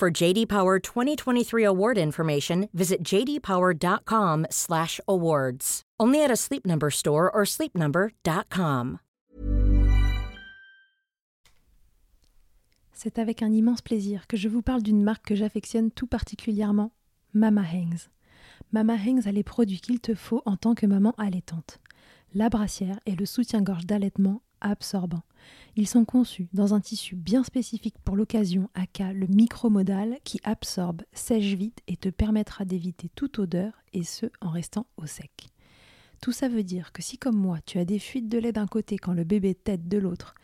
For JD Power 2023 award information, visit jdpower.com/awards. Only at a Sleep Number store or sleepnumber.com. C'est avec un immense plaisir que je vous parle d'une marque que j'affectionne tout particulièrement, Mama Hangs. Mama Hangs a les produits qu'il te faut en tant que maman allaitante. La brassière et le soutien-gorge d'allaitement absorbant. Ils sont conçus dans un tissu bien spécifique pour l'occasion, aka le micromodal, qui absorbe, sèche vite et te permettra d'éviter toute odeur, et ce en restant au sec. Tout ça veut dire que si comme moi tu as des fuites de lait d'un côté quand le bébé tète de l'autre,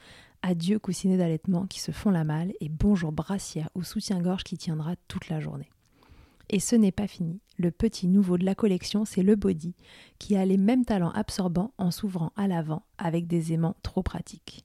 adieu coussinet d'allaitement qui se font la malle et bonjour brassière ou soutien-gorge qui tiendra toute la journée. Et ce n'est pas fini. Le petit nouveau de la collection, c'est le body, qui a les mêmes talents absorbants en s'ouvrant à l'avant avec des aimants trop pratiques.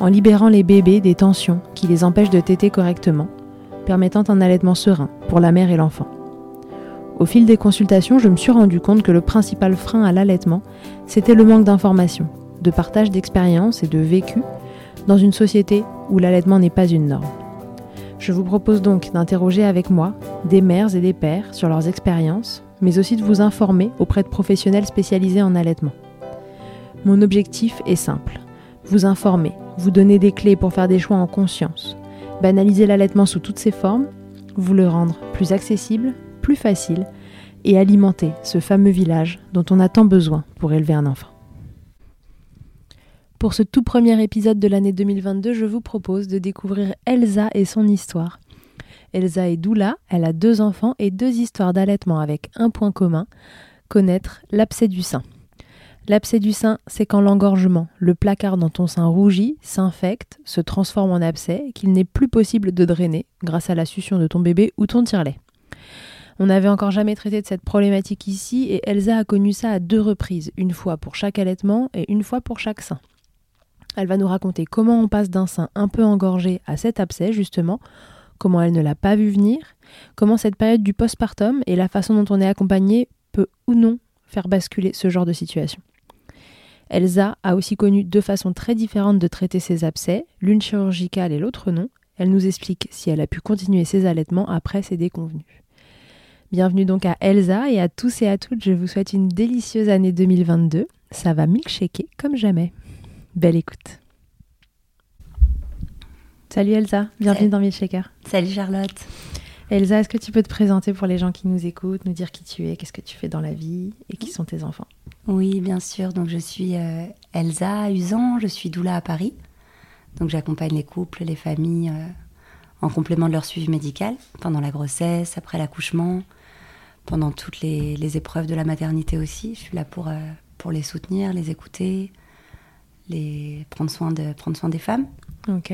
en libérant les bébés des tensions qui les empêchent de téter correctement, permettant un allaitement serein pour la mère et l'enfant. Au fil des consultations, je me suis rendu compte que le principal frein à l'allaitement, c'était le manque d'informations, de partage d'expériences et de vécu dans une société où l'allaitement n'est pas une norme. Je vous propose donc d'interroger avec moi des mères et des pères sur leurs expériences, mais aussi de vous informer auprès de professionnels spécialisés en allaitement. Mon objectif est simple, vous informer vous donner des clés pour faire des choix en conscience, banaliser l'allaitement sous toutes ses formes, vous le rendre plus accessible, plus facile et alimenter ce fameux village dont on a tant besoin pour élever un enfant. Pour ce tout premier épisode de l'année 2022, je vous propose de découvrir Elsa et son histoire. Elsa est doula, elle a deux enfants et deux histoires d'allaitement avec un point commun, connaître l'abcès du sein. L'abcès du sein, c'est quand l'engorgement, le placard dans ton sein rougit, s'infecte, se transforme en abcès, qu'il n'est plus possible de drainer grâce à la succion de ton bébé ou ton tire-lait. On n'avait encore jamais traité de cette problématique ici et Elsa a connu ça à deux reprises, une fois pour chaque allaitement et une fois pour chaque sein. Elle va nous raconter comment on passe d'un sein un peu engorgé à cet abcès justement, comment elle ne l'a pas vu venir, comment cette période du postpartum et la façon dont on est accompagné peut ou non faire basculer ce genre de situation. Elsa a aussi connu deux façons très différentes de traiter ses abcès, l'une chirurgicale et l'autre non. Elle nous explique si elle a pu continuer ses allaitements après ses déconvenus. Bienvenue donc à Elsa et à tous et à toutes, je vous souhaite une délicieuse année 2022. Ça va milkshaker comme jamais. Belle écoute. Salut Elsa, bienvenue dans Milkshaker. Salut Charlotte. Elsa, est-ce que tu peux te présenter pour les gens qui nous écoutent, nous dire qui tu es, qu'est-ce que tu fais dans la vie et qui sont tes enfants? Oui, bien sûr. Donc je suis euh, Elsa Usan, je suis doula à Paris. Donc j'accompagne les couples, les familles euh, en complément de leur suivi médical pendant la grossesse, après l'accouchement, pendant toutes les, épreuves de la maternité aussi. Je suis là pour, euh, pour les soutenir, les écouter, les prendre soin de prendre soin des femmes. Ok.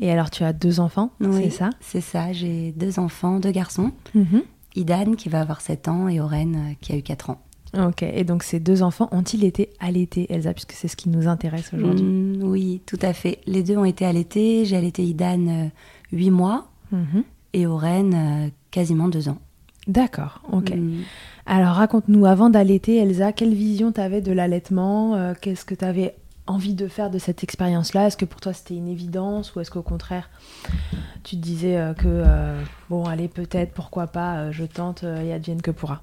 Et alors, tu as deux enfants, c'est ça? C'est ça, j'ai deux enfants, deux garçons. Mhm. Idan qui va avoir 7 ans et Oren euh, qui a eu 4 ans. Ok, et donc ces deux enfants ont-ils été allaités, Elsa, puisque c'est ce qui nous intéresse aujourd'hui Mm, Oui, tout à fait. Les deux ont été allaités. J'ai allaité Idan 8 mois Mhm. et Oren euh, quasiment 2 ans. D'accord, ok. Mm. Alors raconte-nous, avant d'allaiter, Elsa, quelle vision tu avais de l'allaitement? Euh, Qu'est-ce que tu avais envie de faire de cette expérience-là? Est-ce que pour toi c'était une évidence ou est-ce qu'au contraire tu te disais euh, que, euh, bon, allez, peut-être, pourquoi pas, euh, je tente et advienne que pourra?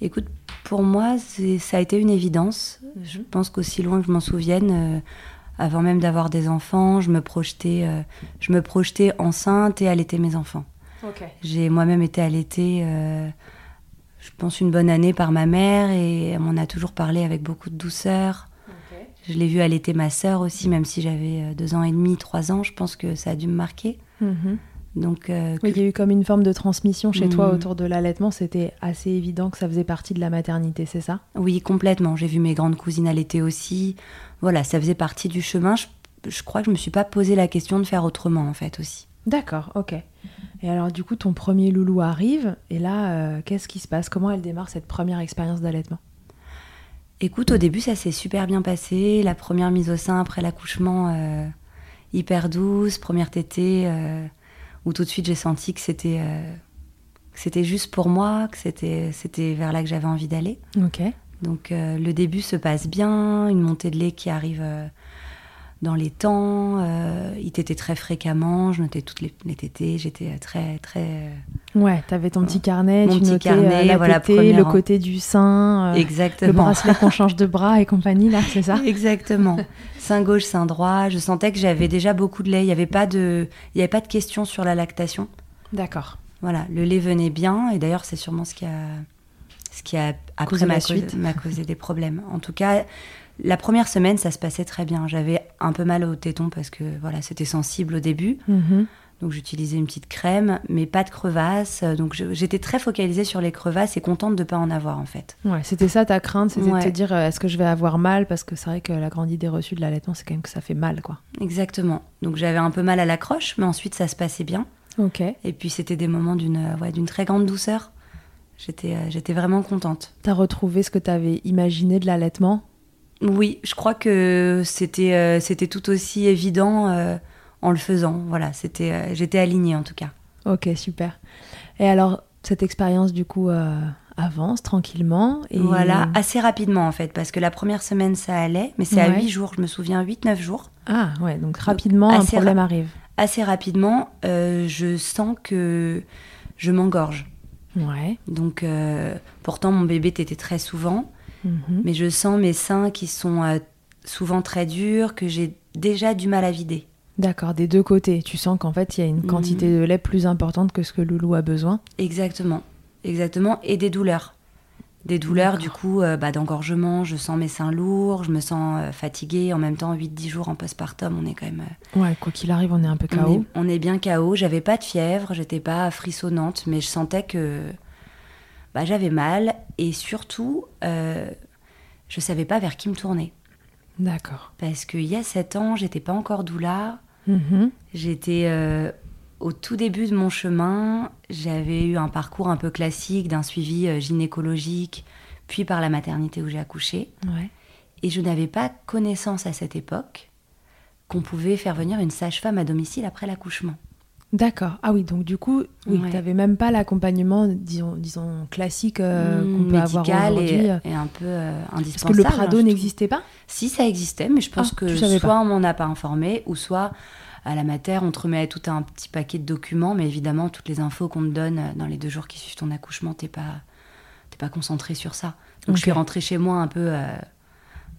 Écoute, pour moi, ça a été une évidence. Je pense qu'aussi loin que je m'en souvienne, euh, avant même d'avoir des enfants, je me projetais, euh, je me projetais enceinte et allaiter mes enfants. J'ai moi-même été allaitée, je pense, une bonne année par ma mère et elle m'en a toujours parlé avec beaucoup de douceur. Je l'ai vu allaiter ma sœur aussi, même si j'avais euh, deux ans et demi, trois ans. Je pense que ça a dû me marquer. Mhm. Donc, euh, Oui, il y a eu comme une forme de transmission chez toi Mhm. autour de l'allaitement. C'était assez évident que ça faisait partie de la maternité, c'est ça? Oui, complètement. J'ai vu mes grandes cousines allaiter aussi. Voilà, ça faisait partie du chemin. Je, je crois que je me suis pas posé la question de faire autrement, en fait, aussi. D'accord, ok. Et alors du coup, ton premier loulou arrive, et là, euh, qu'est-ce qui se passe? Comment elle démarre cette première expérience d'allaitement? Écoute, au début, ça s'est super bien passé. La première mise au sein après l'accouchement, euh, hyper douce. Première tétée, euh, où tout de suite j'ai senti que c'était euh, c'était juste pour moi, que c'était c'était vers là que j'avais envie d'aller. Ok. Donc euh, le début se passe bien, une montée de lait qui arrive dans les temps. euh, il tétait très fréquemment, je notais toutes les, les tétées, j'étais euh, très très euh, Ouais, t'avais ton petit carnet, Mon tu petit notais carnet, euh, la voilà, tétée, le en- côté du sein, euh, le exactement. bracelet qu'on change de bras et compagnie, là, c'est ça Exactement. Sein gauche, sein droit. Je sentais que j'avais déjà beaucoup de lait. Il n'y avait pas de, il y avait pas de questions sur la lactation. D'accord. Voilà, le lait venait bien. Et d'ailleurs, c'est sûrement ce qui a, ce qui a après m'a suite. m'a causé des problèmes. En tout cas, la première semaine, ça se passait très bien. J'avais un peu mal au téton parce que voilà, c'était sensible au début. Mhm. Donc j'utilisais une petite crème, mais pas de crevasses. Donc j'étais très focalisée sur les crevasses et contente de pas en avoir en fait. Ouais, c'était ça ta crainte, c'était de te dire euh, est-ce que je vais avoir mal? Parce que c'est vrai que la grande idée reçue de l'allaitement, c'est quand même que ça fait mal, quoi. Exactement. Donc j'avais un peu mal à l'accroche, mais ensuite ça se passait bien. Ok. Et puis c'était des moments d'une euh, ouais, d'une très grande douceur. J'étais euh, j'étais vraiment contente. T'as retrouvé ce que t'avais imaginé de l'allaitement? Oui, je crois que c'était euh, c'était tout aussi évident euh, en le faisant. Voilà, c'était euh, j'étais alignée en tout cas. Ok, super. Et alors, cette expérience, du coup, avance tranquillement. Et... Voilà, assez rapidement en fait, parce que la première semaine ça allait, mais c'est à Ouais. 8 jours, je me souviens, 8-9 jours. Ah, ouais, donc rapidement, un assez problème arrive. Assez rapidement, je sens que je m'engorge. Ouais. Donc, pourtant, mon bébé t'était très souvent, Mhm. mais je sens mes seins qui sont euh, souvent très durs, que j'ai déjà du mal à vider. D'accord, des deux côtés. Tu sens qu'en fait, il y a une quantité Mhm. de lait plus importante que ce que Loulou a besoin. Exactement, exactement, et des douleurs. Des douleurs, du coup, euh, bah, d'engorgement, je sens mes seins lourds, je me sens euh, fatiguée. En même temps, 8-10 jours en postpartum, on est quand même. euh, Ouais, quoi qu'il arrive, on est un peu on, KO. est, on est bien KO. J'avais pas de fièvre, j'étais pas frissonnante, mais je sentais que bah, j'avais mal. Et surtout, euh, je savais pas vers qui me tourner. D'accord. Parce qu'il y a 7 ans, j'étais pas encore doula. Mhm. J'étais euh, au tout début de mon chemin. J'avais eu un parcours un peu classique d'un suivi euh, gynécologique, puis par la maternité où j'ai accouché. Ouais. Et je n'avais pas connaissance à cette époque qu'on pouvait faire venir une sage-femme à domicile après l'accouchement. D'accord. Ah oui, donc du coup, oui, Ouais. t'avais même pas l'accompagnement, disons, disons classique euh, Mmh, qu'on peut avoir aujourd'hui. et, euh, et un peu euh, Parce indispensable. que le hein, Prado n'existait pas? Si, ça existait, mais je pense Ah, que tu soit pas. on m'en a pas informé, ou soit à la mater, on te remet tout un petit paquet de documents, mais évidemment, toutes les infos qu'on te donne euh, dans les deux jours qui suivent ton accouchement, t'es pas, t'es pas concentré sur ça. Donc je suis rentrée chez moi un peu, euh,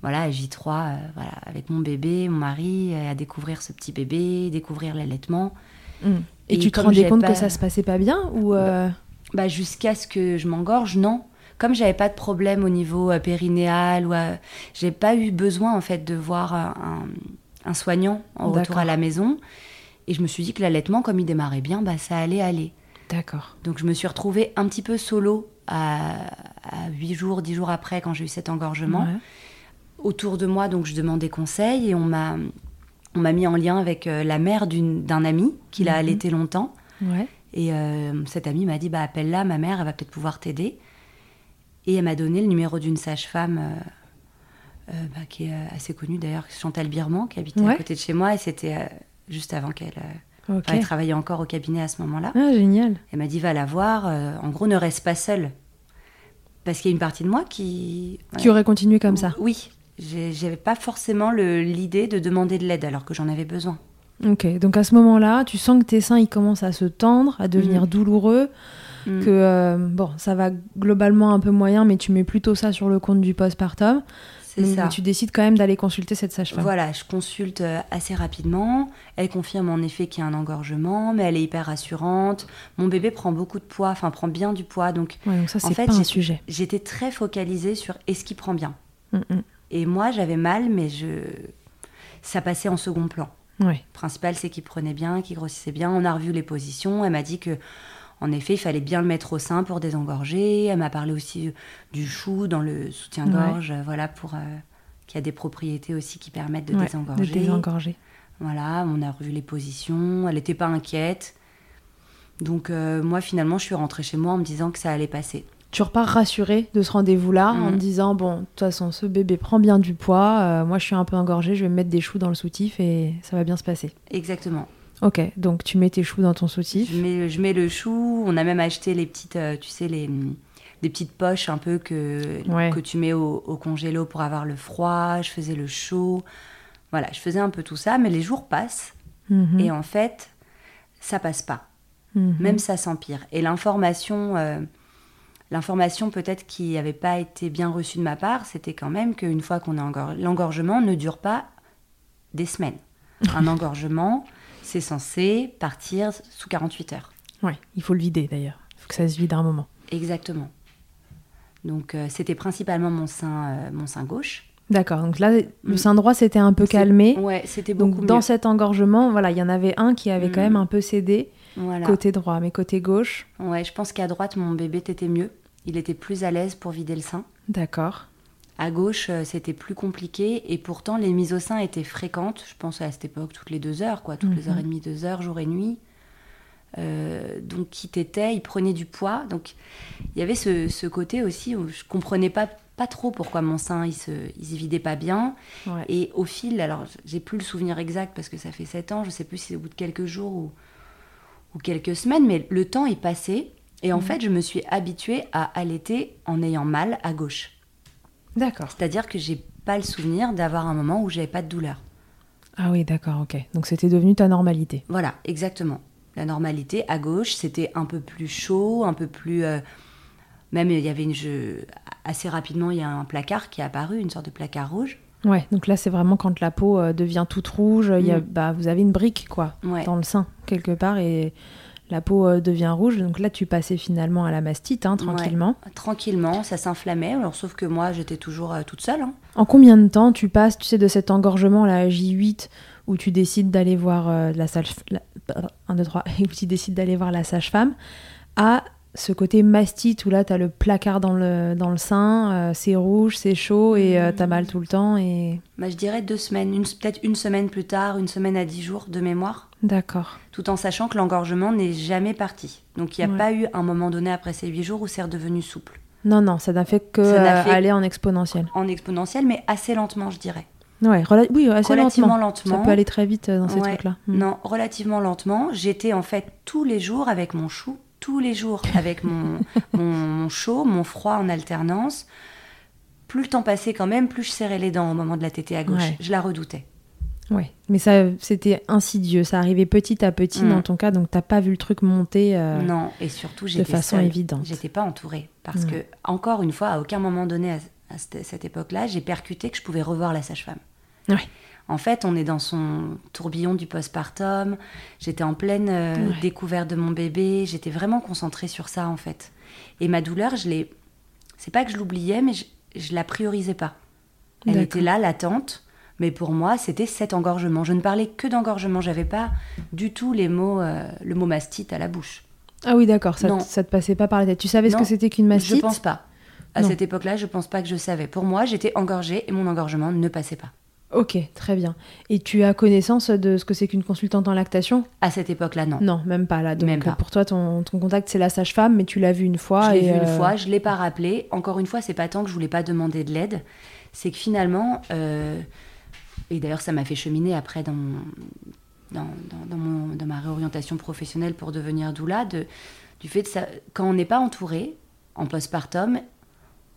voilà, à J3, euh, voilà, avec mon bébé, mon mari, à découvrir ce petit bébé, découvrir l'allaitement. Mm. Et, Et tu te rendais compte pas- que ça se passait pas bien ou euh, Bah, jusqu'à ce que je m'engorge, non. Comme j'avais pas de problème au niveau euh, périnéal, ou euh, j'ai pas eu besoin en fait de voir un, un- un soignant en retour à la maison. Et je me suis dit que l'allaitement, comme il démarrait bien, bah, ça allait aller. D'accord. Donc je me suis retrouvée un petit peu solo à, à 8 jours, 10 jours après, quand j'ai eu cet engorgement. Ouais. Autour de moi, donc je demandais conseil et on m'a, on m'a mis en lien avec euh, la mère d'un ami qui l'a Mhm. allaité longtemps. Ouais. Et euh, cet ami m'a dit bah appelle-la, ma mère, elle va peut-être pouvoir t'aider. Et elle m'a donné le numéro d'une sage-femme euh, euh, bah, qui est assez connue d'ailleurs, Chantal Birman, qui habitait Ouais. à côté de chez moi. Et c'était juste avant qu'elle. Ok. enfin, elle travaillait encore au cabinet à ce moment-là. Ah, génial. Elle m'a dit va la voir. en gros, ne reste pas seule. Parce qu'il y a une partie de moi qui. Qui aurait continué comme ça. Oui. J'avais pas forcément l'idée de demander de l'aide alors que j'en avais besoin. Ok, donc à ce moment-là, tu sens que tes seins ils commencent à se tendre, à devenir Mm. douloureux, Mm. que euh, bon, ça va globalement un peu moyen, mais tu mets plutôt ça sur le compte du postpartum. C'est Mais ça. tu décides quand même d'aller consulter cette sage-femme. Voilà, je consulte euh, assez rapidement. Elle confirme en effet qu'il y a un engorgement, mais elle est hyper rassurante. Mon bébé prend beaucoup de poids, enfin prend bien du poids, donc Ouais, donc ça En c'est fait, pas un sujet. j'étais très focalisée sur est-ce qu'il prend bien. Mm. Et moi, j'avais mal, mais je ça passait en second plan. Le principal, c'est qu'il prenait bien, qu'il grossissait bien. On a revu les positions. Elle m'a dit que, en effet, il fallait bien le mettre au sein pour désengorger. Elle m'a parlé aussi du chou dans le soutien-gorge, voilà, pour euh, qui a des propriétés aussi qui permettent de Ouais, désengorger. De désengorger. Voilà, on a revu les positions. Elle n'était pas inquiète. Donc euh, moi, finalement, je suis rentrée chez moi en me disant que ça allait passer. Tu repars rassurée de ce rendez-vous-là en Mm. te disant bon, de toute façon, ce bébé prend bien du poids, euh, moi je suis un peu engorgée, je vais me mettre des choux dans le soutif et ça va bien se passer. Exactement. Ok, donc tu mets tes choux dans ton soutif. Je mets, je mets le chou. On a même acheté les petites, euh, tu sais, les, des petites poches un peu que, Ouais. que tu mets au, au congélo pour avoir le froid. Je faisais le chaud. Voilà, je faisais un peu tout ça, mais les jours passent Mhm, et en fait, ça passe pas. mhm. Même ça s'empire. Et l'information, euh, l'information peut-être qui n'avait pas été bien reçue de ma part, c'était quand même qu'une fois qu'on engor- l'engorgement ne dure pas des semaines. Un engorgement, c'est censé partir sous 48 heures. Ouais, il faut le vider d'ailleurs. Il faut que ça se vide à un moment. Exactement. Donc euh, c'était principalement mon sein, euh, mon sein gauche. D'accord, donc là, le Mm. sein droit s'était un peu calmé. Ouais, c'était beaucoup Donc dans cet engorgement, voilà, il y en avait un qui avait quand Mm. même un peu cédé Voilà. côté droit, mais côté gauche, Ouais, je pense qu'à droite mon bébé était mieux. Il était plus à l'aise pour vider le sein. d'accord. À gauche, euh, c'était plus compliqué et pourtant les mises au sein étaient fréquentes. Je pense à cette époque toutes les deux heures, quoi, toutes les Mhm. heures et demie, deux heures, jour et nuit. Euh, donc qui t'était, il prenait du poids. Donc il y avait ce, ce côté aussi où je comprenais pas pas trop pourquoi mon sein il se, il se vidait pas bien. Ouais. Et au fil, alors j'ai plus le souvenir exact parce que ça fait sept ans, je sais plus si c'est au bout de quelques jours ou, ou quelques semaines, mais le temps est passé. Et en Mhm. fait, je me suis habituée à allaiter en ayant mal à gauche. D'accord. C'est-à-dire que j'ai pas le souvenir d'avoir un moment où j'avais pas de douleur. Ah oui, d'accord, ok. Donc c'était devenu ta normalité. Voilà, exactement. La normalité à gauche, c'était un peu plus chaud, un peu plus. euh, même il y avait une. je- assez rapidement, il y a un placard qui est apparu, une sorte de placard rouge. Ouais, donc là c'est vraiment quand la peau euh, devient toute rouge, y a, Mm. bah, vous avez une brique quoi, Ouais. dans le sein quelque part et la peau euh, devient rouge. Donc là tu passais finalement à la mastite hein, tranquillement. Tranquillement, ça s'inflammait. Alors, sauf que moi, j'étais toujours euh, toute seule. hein. En combien de temps tu passes, tu sais, de cet engorgement là à J8 où tu décides d'aller voir la sage, la, 1, 2, 3, où tu décides d'aller voir la sage-femme, à ce côté mastite où là t'as le placard dans le, dans le sein, euh, c'est rouge, c'est chaud et euh, t'as mal tout le temps et Bah, je dirais deux semaines, une- peut-être une semaine plus tard, une semaine à dix jours de mémoire, d'accord. tout en sachant que l'engorgement n'est jamais parti. Donc il n'y a Ouais. pas eu un moment donné après ces huit jours où c'est redevenu souple. Non non, ça n'a fait que Ça n'a euh, fait- aller en exponentiel. En exponentiel, mais assez lentement, je dirais. Ouais, rela- oui, assez Relativement lentement. lentement. Ça peut aller très vite euh, dans ces Ouais. trucs-là. Mm. Non, relativement lentement. J'étais en fait tous les jours avec mon chou, tous les jours avec mon, mon, mon chaud, mon froid en alternance. Plus le temps passait quand même, plus je serrais les dents au moment de la tétée à gauche. Ouais. Je la redoutais. Ouais, mais ça, c'était insidieux. Ça arrivait petit à petit Mm. dans ton cas, donc t'as pas vu le truc monter. euh, Non, et surtout j'étais façon seule. évidente. J'étais pas entourée parce que encore une fois, à aucun moment donné à, à cette, cette époque-là, j'ai percuté que je pouvais revoir la sage-femme. Ouais. En fait, on est dans son tourbillon du postpartum. J'étais en pleine euh, Ouais. découverte de mon bébé. J'étais vraiment concentrée sur ça en fait. Et ma douleur, je l'ai. C'est pas que je l'oubliais, mais je, je la priorisais pas. Elle était là, latente. Mais pour moi, c'était cet engorgement. Je ne parlais que d'engorgement. J'avais pas du tout les mots, euh, le mot mastite à la bouche. Ah oui, d'accord, ça, ça te passait pas par la tête. Tu savais ce que c'était qu'une mastite? Je pense pas. À Non. cette époque-là, je pense pas que je savais. Pour moi, j'étais engorgée et mon engorgement ne passait pas. Ok, très bien. Et tu as connaissance de ce que c'est qu'une consultante en lactation? À cette époque-là, non. Non, même pas là. Donc Même pas. pour toi, ton, ton contact, c'est la sage-femme, mais tu l'as vu une fois. Je l'ai vu une euh, fois, je l'ai pas rappelé. Encore une fois, c'est pas tant que je voulais pas demander de l'aide, c'est que finalement, euh, et d'ailleurs ça m'a fait cheminer après dans, mon- dans, dans- dans mon- dans ma réorientation professionnelle pour devenir doula, de, du fait de ça, quand on n'est pas entouré en postpartum,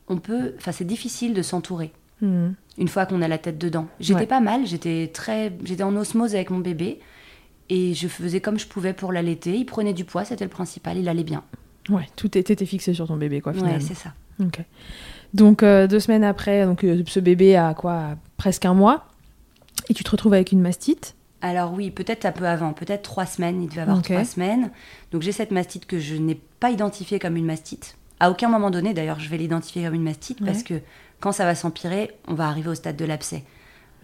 on peut, enfin c'est difficile de s'entourer hmm. une fois qu'on a la tête dedans. J'étais Ouais. pas mal, j'étais très, j'étais en osmose avec mon bébé et je faisais comme je pouvais pour l'allaiter. Il prenait du poids, c'était le principal, il allait bien. Ouais, tout était fixé sur ton bébé, quoi, finalement. Ouais, c'est ça. Ok. Donc euh, deux semaines après, donc euh, ce bébé a quoi a Presque un mois. Et tu te retrouves avec une mastite. Alors oui, peut-être un peu avant, peut-être trois semaines, il devait avoir trois semaines. Donc j'ai cette mastite que je n'ai pas identifiée comme une mastite. À aucun moment donné, d'ailleurs, je vais l'identifier comme une mastite Ouais. parce que quand ça va s'empirer, on va arriver au stade de l'abcès.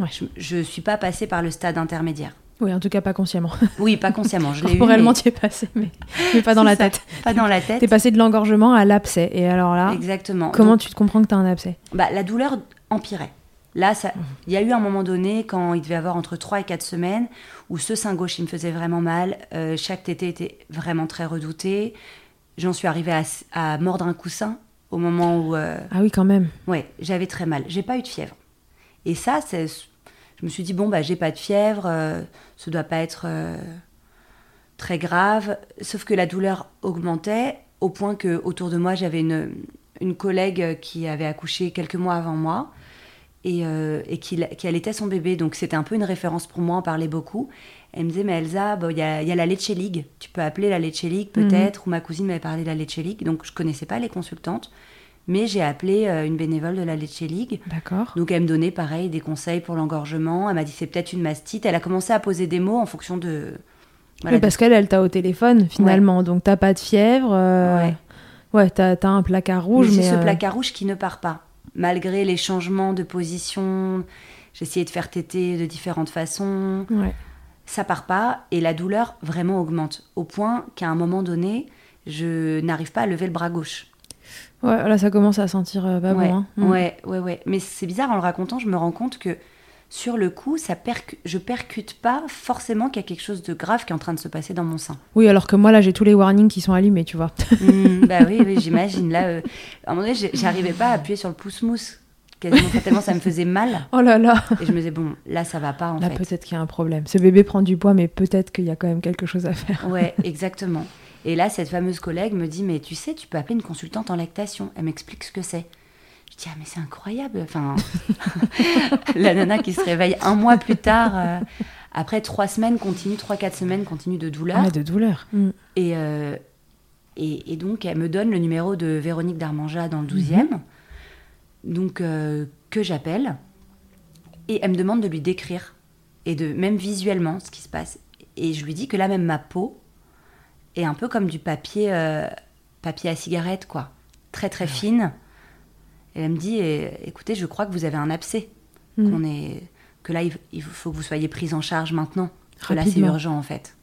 Ouais. Je ne suis pas passée par le stade intermédiaire. Oui, en tout cas pas consciemment. Oui, pas consciemment, je l'ai eu, Corporellement, mais tu es passé, mais, mais pas dans la ça, tête. pas dans la tête. T'es passé de l'engorgement à l'abcès. Et alors là, Exactement. comment Donc, tu te comprends que t'as un abcès? Bah, La douleur empirait. Là, ça- il y a eu un moment donné, quand il devait avoir entre 3 et 4 semaines, où ce sein gauche, il me faisait vraiment mal. Euh, chaque tété était vraiment très redouté. J'en suis arrivée à mordre un coussin au moment où euh, Ah oui, quand même. ouais, j'avais très mal. J'ai pas eu de fièvre. Et ça, c'est, je me suis dit, bon, bah, j'ai pas de fièvre, euh, ça doit pas être euh, très grave. Sauf que la douleur augmentait au point que autour de moi, j'avais une, une collègue qui avait accouché quelques mois avant moi et, euh, et qui allaitait son bébé. Donc c'était un peu une référence pour moi, on parlait beaucoup. Elle me disait, mais Elsa, bon, il y, a, il y a la Leche League. Tu peux appeler la Leche League peut-être. Ou ma cousine m'avait parlé de la Leche League. Donc je connaissais pas les consultantes. Mais j'ai appelé euh, une bénévole de la Leche League. D'accord. Donc elle me donnait pareil des conseils pour l'engorgement. Elle m'a dit c'est peut-être une mastite. Elle a commencé à poser des mots en fonction de. voilà, oui, parce qu'elle, elle t'a au téléphone finalement. Donc t'as pas de fièvre. euh, Ouais. Ouais, t'as un placard rouge. mais ce euh, placard rouge qui ne part pas. Malgré les changements de position, essayé de faire téter de différentes façons. Ouais. Ça part pas et la douleur vraiment augmente. Au point qu'à un moment donné, je n'arrive pas à lever le bras gauche. Ouais, là, ça commence à sentir euh, pas ouais, bon. hein. Ouais, ouais, ouais. Mais c'est bizarre en le racontant, je me rends compte que sur le coup, ça percu- je percute pas forcément qu'il y a quelque chose de grave qui est en train de se passer dans mon sein. Oui, alors que moi, là, j'ai tous les warnings qui sont allumés, tu vois. Hmm, bah oui, oui j'imagine. Là, euh, à un moment donné, j'arrivais pas à appuyer sur le pouce-mousse. Quasiment tellement ça me faisait mal. Oh là là Et je me disais, bon, là, ça va pas en Là, fait. peut-être qu'il y a un problème. Ce bébé prend du poids, mais peut-être qu'il y a quand même quelque chose à faire. Ouais, exactement. Et là, cette fameuse collègue me dit, mais tu sais, tu peux appeler une consultante en lactation. Elle m'explique ce que c'est. Dis, ah, mais c'est incroyable. Enfin, la nana qui se réveille un mois plus tard, euh, après trois semaines continue, trois, quatre semaines continue de douleur. Ah, de douleur. Mm. Et, euh, et, et donc, elle me donne le numéro de Véronique Darmanja dans le 12e, donc euh, que j'appelle. Et elle me demande de lui décrire, et de même visuellement, ce qui se passe. Et je lui dis que là, même ma peau est un peu comme du papier, euh, papier à cigarette, quoi. Très, très fine. Et elle me dit, eh, écoutez, je crois que vous avez un abcès. Mm. Qu'on est, que là, il, faut que vous soyez prise en charge maintenant. Que là, c'est urgent, en fait.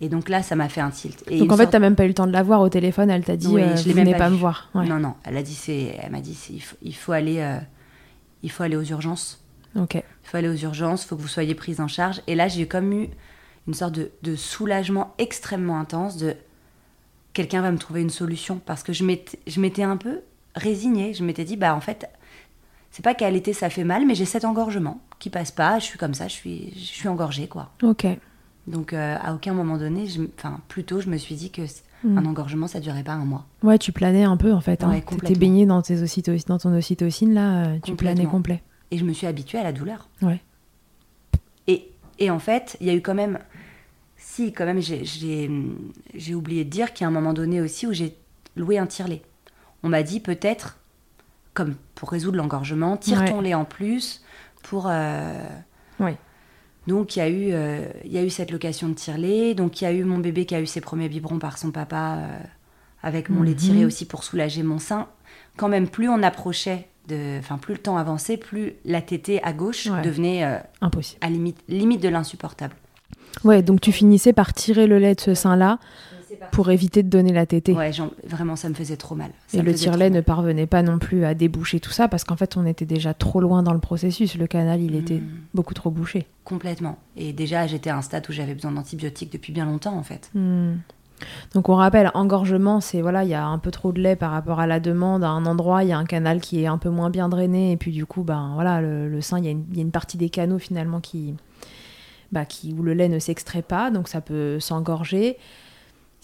Et donc là, ça m'a fait un tilt. Et Donc en fait, sorte- t'as même pas eu le temps de la voir au téléphone. Elle t'a dit, Oui, euh, je vous même venez pas pas, me voir. Ouais. Non, non, elle a dit, c'est, elle m'a dit, c'est- il faut, il faut aller, euh, il faut aller aux urgences. Ok. Il faut aller aux urgences, il faut que vous soyez prise en charge. Et là, j'ai comme eu une sorte de, de soulagement extrêmement intense de quelqu'un va me trouver une solution. Parce que je m'étais, je m'étais un peu résignée. Je m'étais dit, bah en fait, c'est pas qu'à l'été ça fait mal, mais j'ai cet engorgement qui passe pas. Je suis comme ça, je suis, je suis engorgée, quoi. Ok. Donc euh, à aucun moment donné, je, enfin plutôt, je me suis dit que c- Mm. un engorgement, ça durait pas un mois. Ouais, tu planais un peu en fait. Hein. Ouais, T'étais complètement. baigné dans, tes dans ton ocytocine, là, euh, tu planais Complètement. complet. Et je me suis habituée à la douleur. Ouais. Et, et en fait, il y a eu quand même. Si, quand même, j'ai- oublié de dire qu'il y a un moment donné aussi où j'ai loué un tire-lait. On m'a dit peut-être, comme pour résoudre l'engorgement, tire Ouais. ton lait en plus pour. euh, Oui. Donc il y, a eu, euh, y a eu cette location de tire-lait. Donc il y a eu mon bébé qui a eu ses premiers biberons par son papa euh, avec mon lait Mhm. tiré aussi pour soulager mon sein. Quand même, plus on approchait, de, enfin plus le temps avançait, plus la tétée à gauche Ouais. devenait Impossible. à limite, limite de l'insupportable. Ouais, donc tu finissais par tirer le lait de ce sein-là pour éviter de donner la tétée. Ouais, vraiment, ça me faisait trop mal. Ça Et le trop ne parvenait pas non plus à déboucher tout ça parce qu'en fait, on était déjà trop loin dans le processus. Le canal, il était Mm. beaucoup trop bouché. Complètement. Et déjà, j'étais à un stade où j'avais besoin d'antibiotiques depuis bien longtemps, en fait. Hmm. Donc on rappelle, engorgement, c'est voilà, il y a un peu trop de lait par rapport à la demande. À un endroit, il y a un canal qui est un peu moins bien drainé, et puis du coup, ben voilà, le, le sein, il y, a une- il y a une partie des canaux finalement qui, bah, qui où le lait ne s'extrait pas, donc ça peut s'engorger.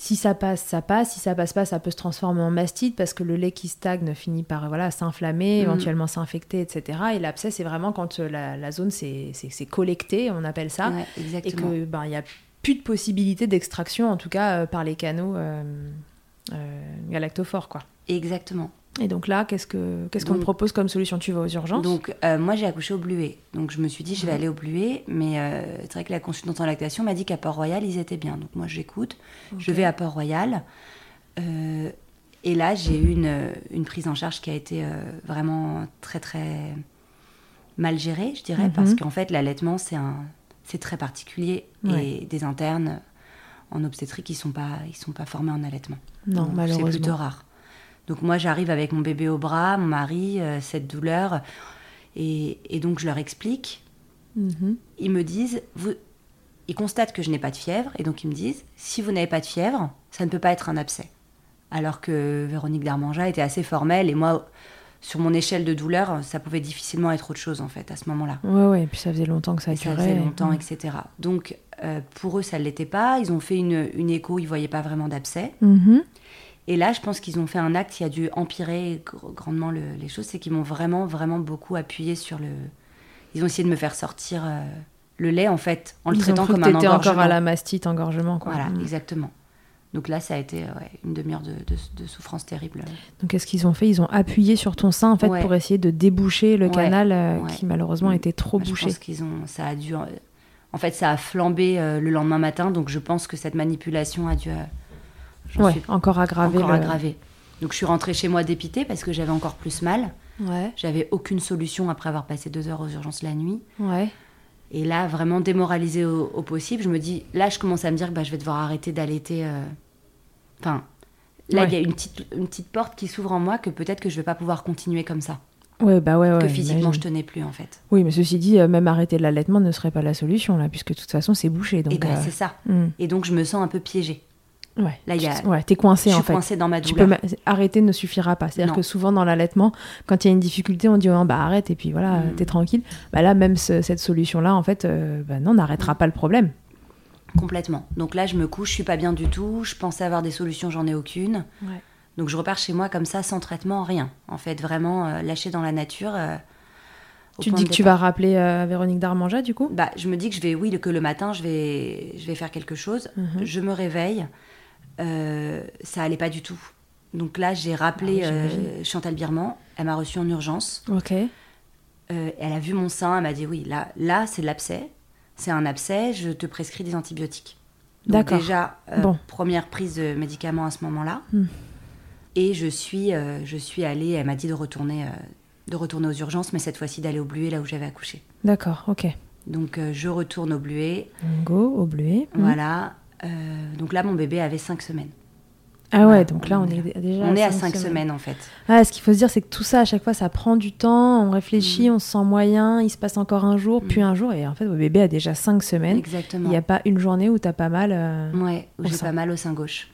Si ça passe, ça passe. Si ça passe pas, ça peut se transformer en mastite parce que le lait qui stagne finit par voilà s'inflammer, Mhm. éventuellement s'infecter, etc. Et l'abcès, c'est vraiment quand euh, la, la zone s'est collectée, on appelle ça Ouais, et que ben il y a plus de possibilité d'extraction en tout cas euh, par les canaux euh, galactophores quoi. Exactement. Et donc là qu'est-ce que qu'est-ce qu'on te propose comme solution? Tu vas aux urgences? Donc, euh, moi, j'ai accouché au Bluet. Donc, je me suis dit, je vais aller au Bluet. Mais euh, c'est vrai que la consultante en lactation m'a dit qu'à Port-Royal, ils étaient bien. Donc, moi, j'écoute. Je vais à Port-Royal. Euh, et là, j'ai eu une, une prise en charge qui a été vraiment très, très mal gérée, je dirais. Mhm. Parce qu'en fait, l'allaitement, c'est un, c'est très particulier. Ouais. Et des internes en obstétrique, ils ne sont, pas- ils sont pas formés en allaitement. Non, Donc, C'est malheureusement. plutôt rare. Donc moi, j'arrive avec mon bébé au bras, mon mari, euh, cette douleur. Et, et donc, je leur explique. Mhm. Ils me disent, vous... ils constatent que je n'ai pas de fièvre. Et donc, ils me disent, si vous n'avez pas de fièvre, ça ne peut pas être un abcès. Alors que Véronique Darmanja était assez formelle. Et moi, sur mon échelle de douleur, ça pouvait difficilement être autre chose, en fait, à ce moment-là. Ouais ouais, et puis ça faisait longtemps que ça Et ça durait. faisait longtemps, etc. Donc, euh, pour eux, ça ne l'était pas. Ils ont fait une, une écho, ils ne voyaient pas vraiment d'abcès. Mhm. Et là, je pense qu'ils ont fait un acte qui a dû empirer gr- grandement le- les choses. C'est qu'ils m'ont vraiment, vraiment beaucoup appuyé sur le. Ils ont essayé de me faire sortir euh, le lait, en fait, en le Ils ont traitant cru comme que un engorgement. encore à la mastite, engorgement quoi. Voilà, Mm. exactement. Donc là, ça a été euh, ouais, une demi-heure de, de- de souffrance terrible. Donc qu'est-ce qu'ils ont fait? Ils ont appuyé sur ton sein en fait Ouais. pour essayer de déboucher le Ouais, canal euh, qui malheureusement était trop Moi, Je bouché. pense qu'ils ont. Ça a dû. En fait, ça a flambé euh, le lendemain matin. Donc je pense que cette manipulation a dû. J'en Ouais, suis encore aggravé. encore le- aggravée. Donc je suis rentrée chez moi dépitée parce que j'avais encore plus mal. Ouais, J'avais aucune solution après avoir passé deux heures aux urgences la nuit. ouais. Et là, vraiment démoralisée au, au possible, je me dis, là, je commence à me dire que bah, je vais devoir arrêter d'allaiter. euh, Enfin, là, Ouais. il y a une petite, une petite porte qui s'ouvre en moi que peut-être que je vais pas pouvoir continuer comme ça. Ouais, bah ouais, ouais. que physiquement, j'imagine. je tenais plus, en fait. Oui, mais ceci dit, euh, même arrêter l'allaitement ne serait pas la solution, là, puisque de toute façon, c'est bouché. Donc, et ben, euh, c'est ça. hmm, Et donc, je me sens un peu piégée. Ouais. Là, il y a- Tu- ouais, t'es coincé, je en fait. coincée dans ma Tu peux douleur. arrêter ne suffira pas. C'est-à-dire que souvent dans l'allaitement, quand il y a une difficulté, on dit oh, bah arrête et puis voilà, Mm. t'es tranquille. Bah là, même ce- cette solution-là, en fait, euh, bah non, n'arrêtera Mm. pas le problème. Complètement. Donc là, je me couche, je suis pas bien du tout. Je pensais avoir des solutions, j'en ai aucune. Donc je repars chez moi comme ça, sans traitement, rien. En fait, vraiment euh, lâché dans la nature. euh, Tu te dis que tu vas rappeler euh, Véronique Darmanja, du coup? Bah, je me dis que je vais, oui, que le matin, je vais, je vais faire quelque chose. Mhm. Je me réveille, euh, ça allait pas du tout. Donc là, j'ai rappelé Ah euh. Chantal Birman. Elle m'a reçue en urgence. Ok. Euh, elle a vu mon sein. Elle m'a dit oui, là, là, c'est de l'abcès. C'est un abcès. Je te prescris des antibiotiques. Donc D'accord. déjà, Bon. première prise de médicaments à ce moment-là. Hmm. Et je suis, je suis allée. Elle m'a dit de retourner, de retourner aux urgences, mais cette fois-ci d'aller au Bluet, là où j'avais accouché. D'accord, ok. Donc je retourne au Bluet. Go, au bleuet. Mm. Voilà. Euh, donc là, mon bébé avait 5 semaines. Ah ouais, donc là, on, est déjà on est à cinq 5 semaines. en fait. Ah, ce qu'il faut se dire, c'est que tout ça, à chaque fois, ça prend du temps, on réfléchit, Mm. on se sent moyen, il se passe encore un jour, puis Mm. un jour, et en fait, votre bébé a déjà cinq semaines. Exactement. Il n'y a pas une journée où t'as pas mal. euh, Ouais, où j'ai pas mal au sein gauche.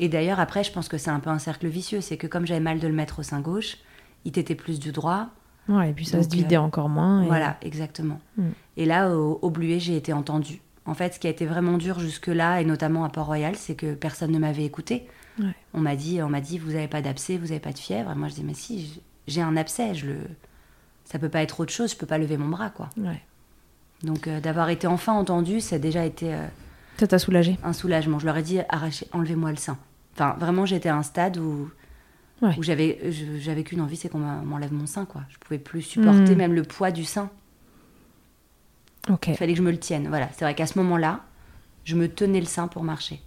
Et d'ailleurs, après, je pense que c'est un peu un cercle vicieux. C'est que comme j'avais mal de le mettre au sein gauche, il t'était plus du droit. Ouais, et puis ça Donc, se vidait euh, encore moins. et- Voilà, exactement. Mm. Et là, au, au Bluet, j'ai été entendue. En fait, ce qui a été vraiment dur jusque-là, et notamment à Port-Royal, c'est que personne ne m'avait écouté. Ouais. On m'a dit, on m'a dit, vous n'avez pas d'abcès, vous n'avez pas de fièvre. Et moi, je dis, mais si, j'ai un abcès, je le... ça peut pas être autre chose, je peux pas lever mon bras, quoi. Ouais. Donc, euh, d'avoir été enfin entendue, ça a déjà été euh, Ça t'a soulagé. un soulagement. Je leur ai dit, arrachez, enlevez-moi le sein. Enfin, vraiment, j'étais à un stade où, Ouais. où j'avais, qu'une envie, c'est qu'on m'enlève mon sein, quoi. Je pouvais plus supporter Mm. même le poids du sein. Il fallait que je me le tienne. Voilà. C'est vrai qu'à ce moment-là, je me tenais le sein pour marcher.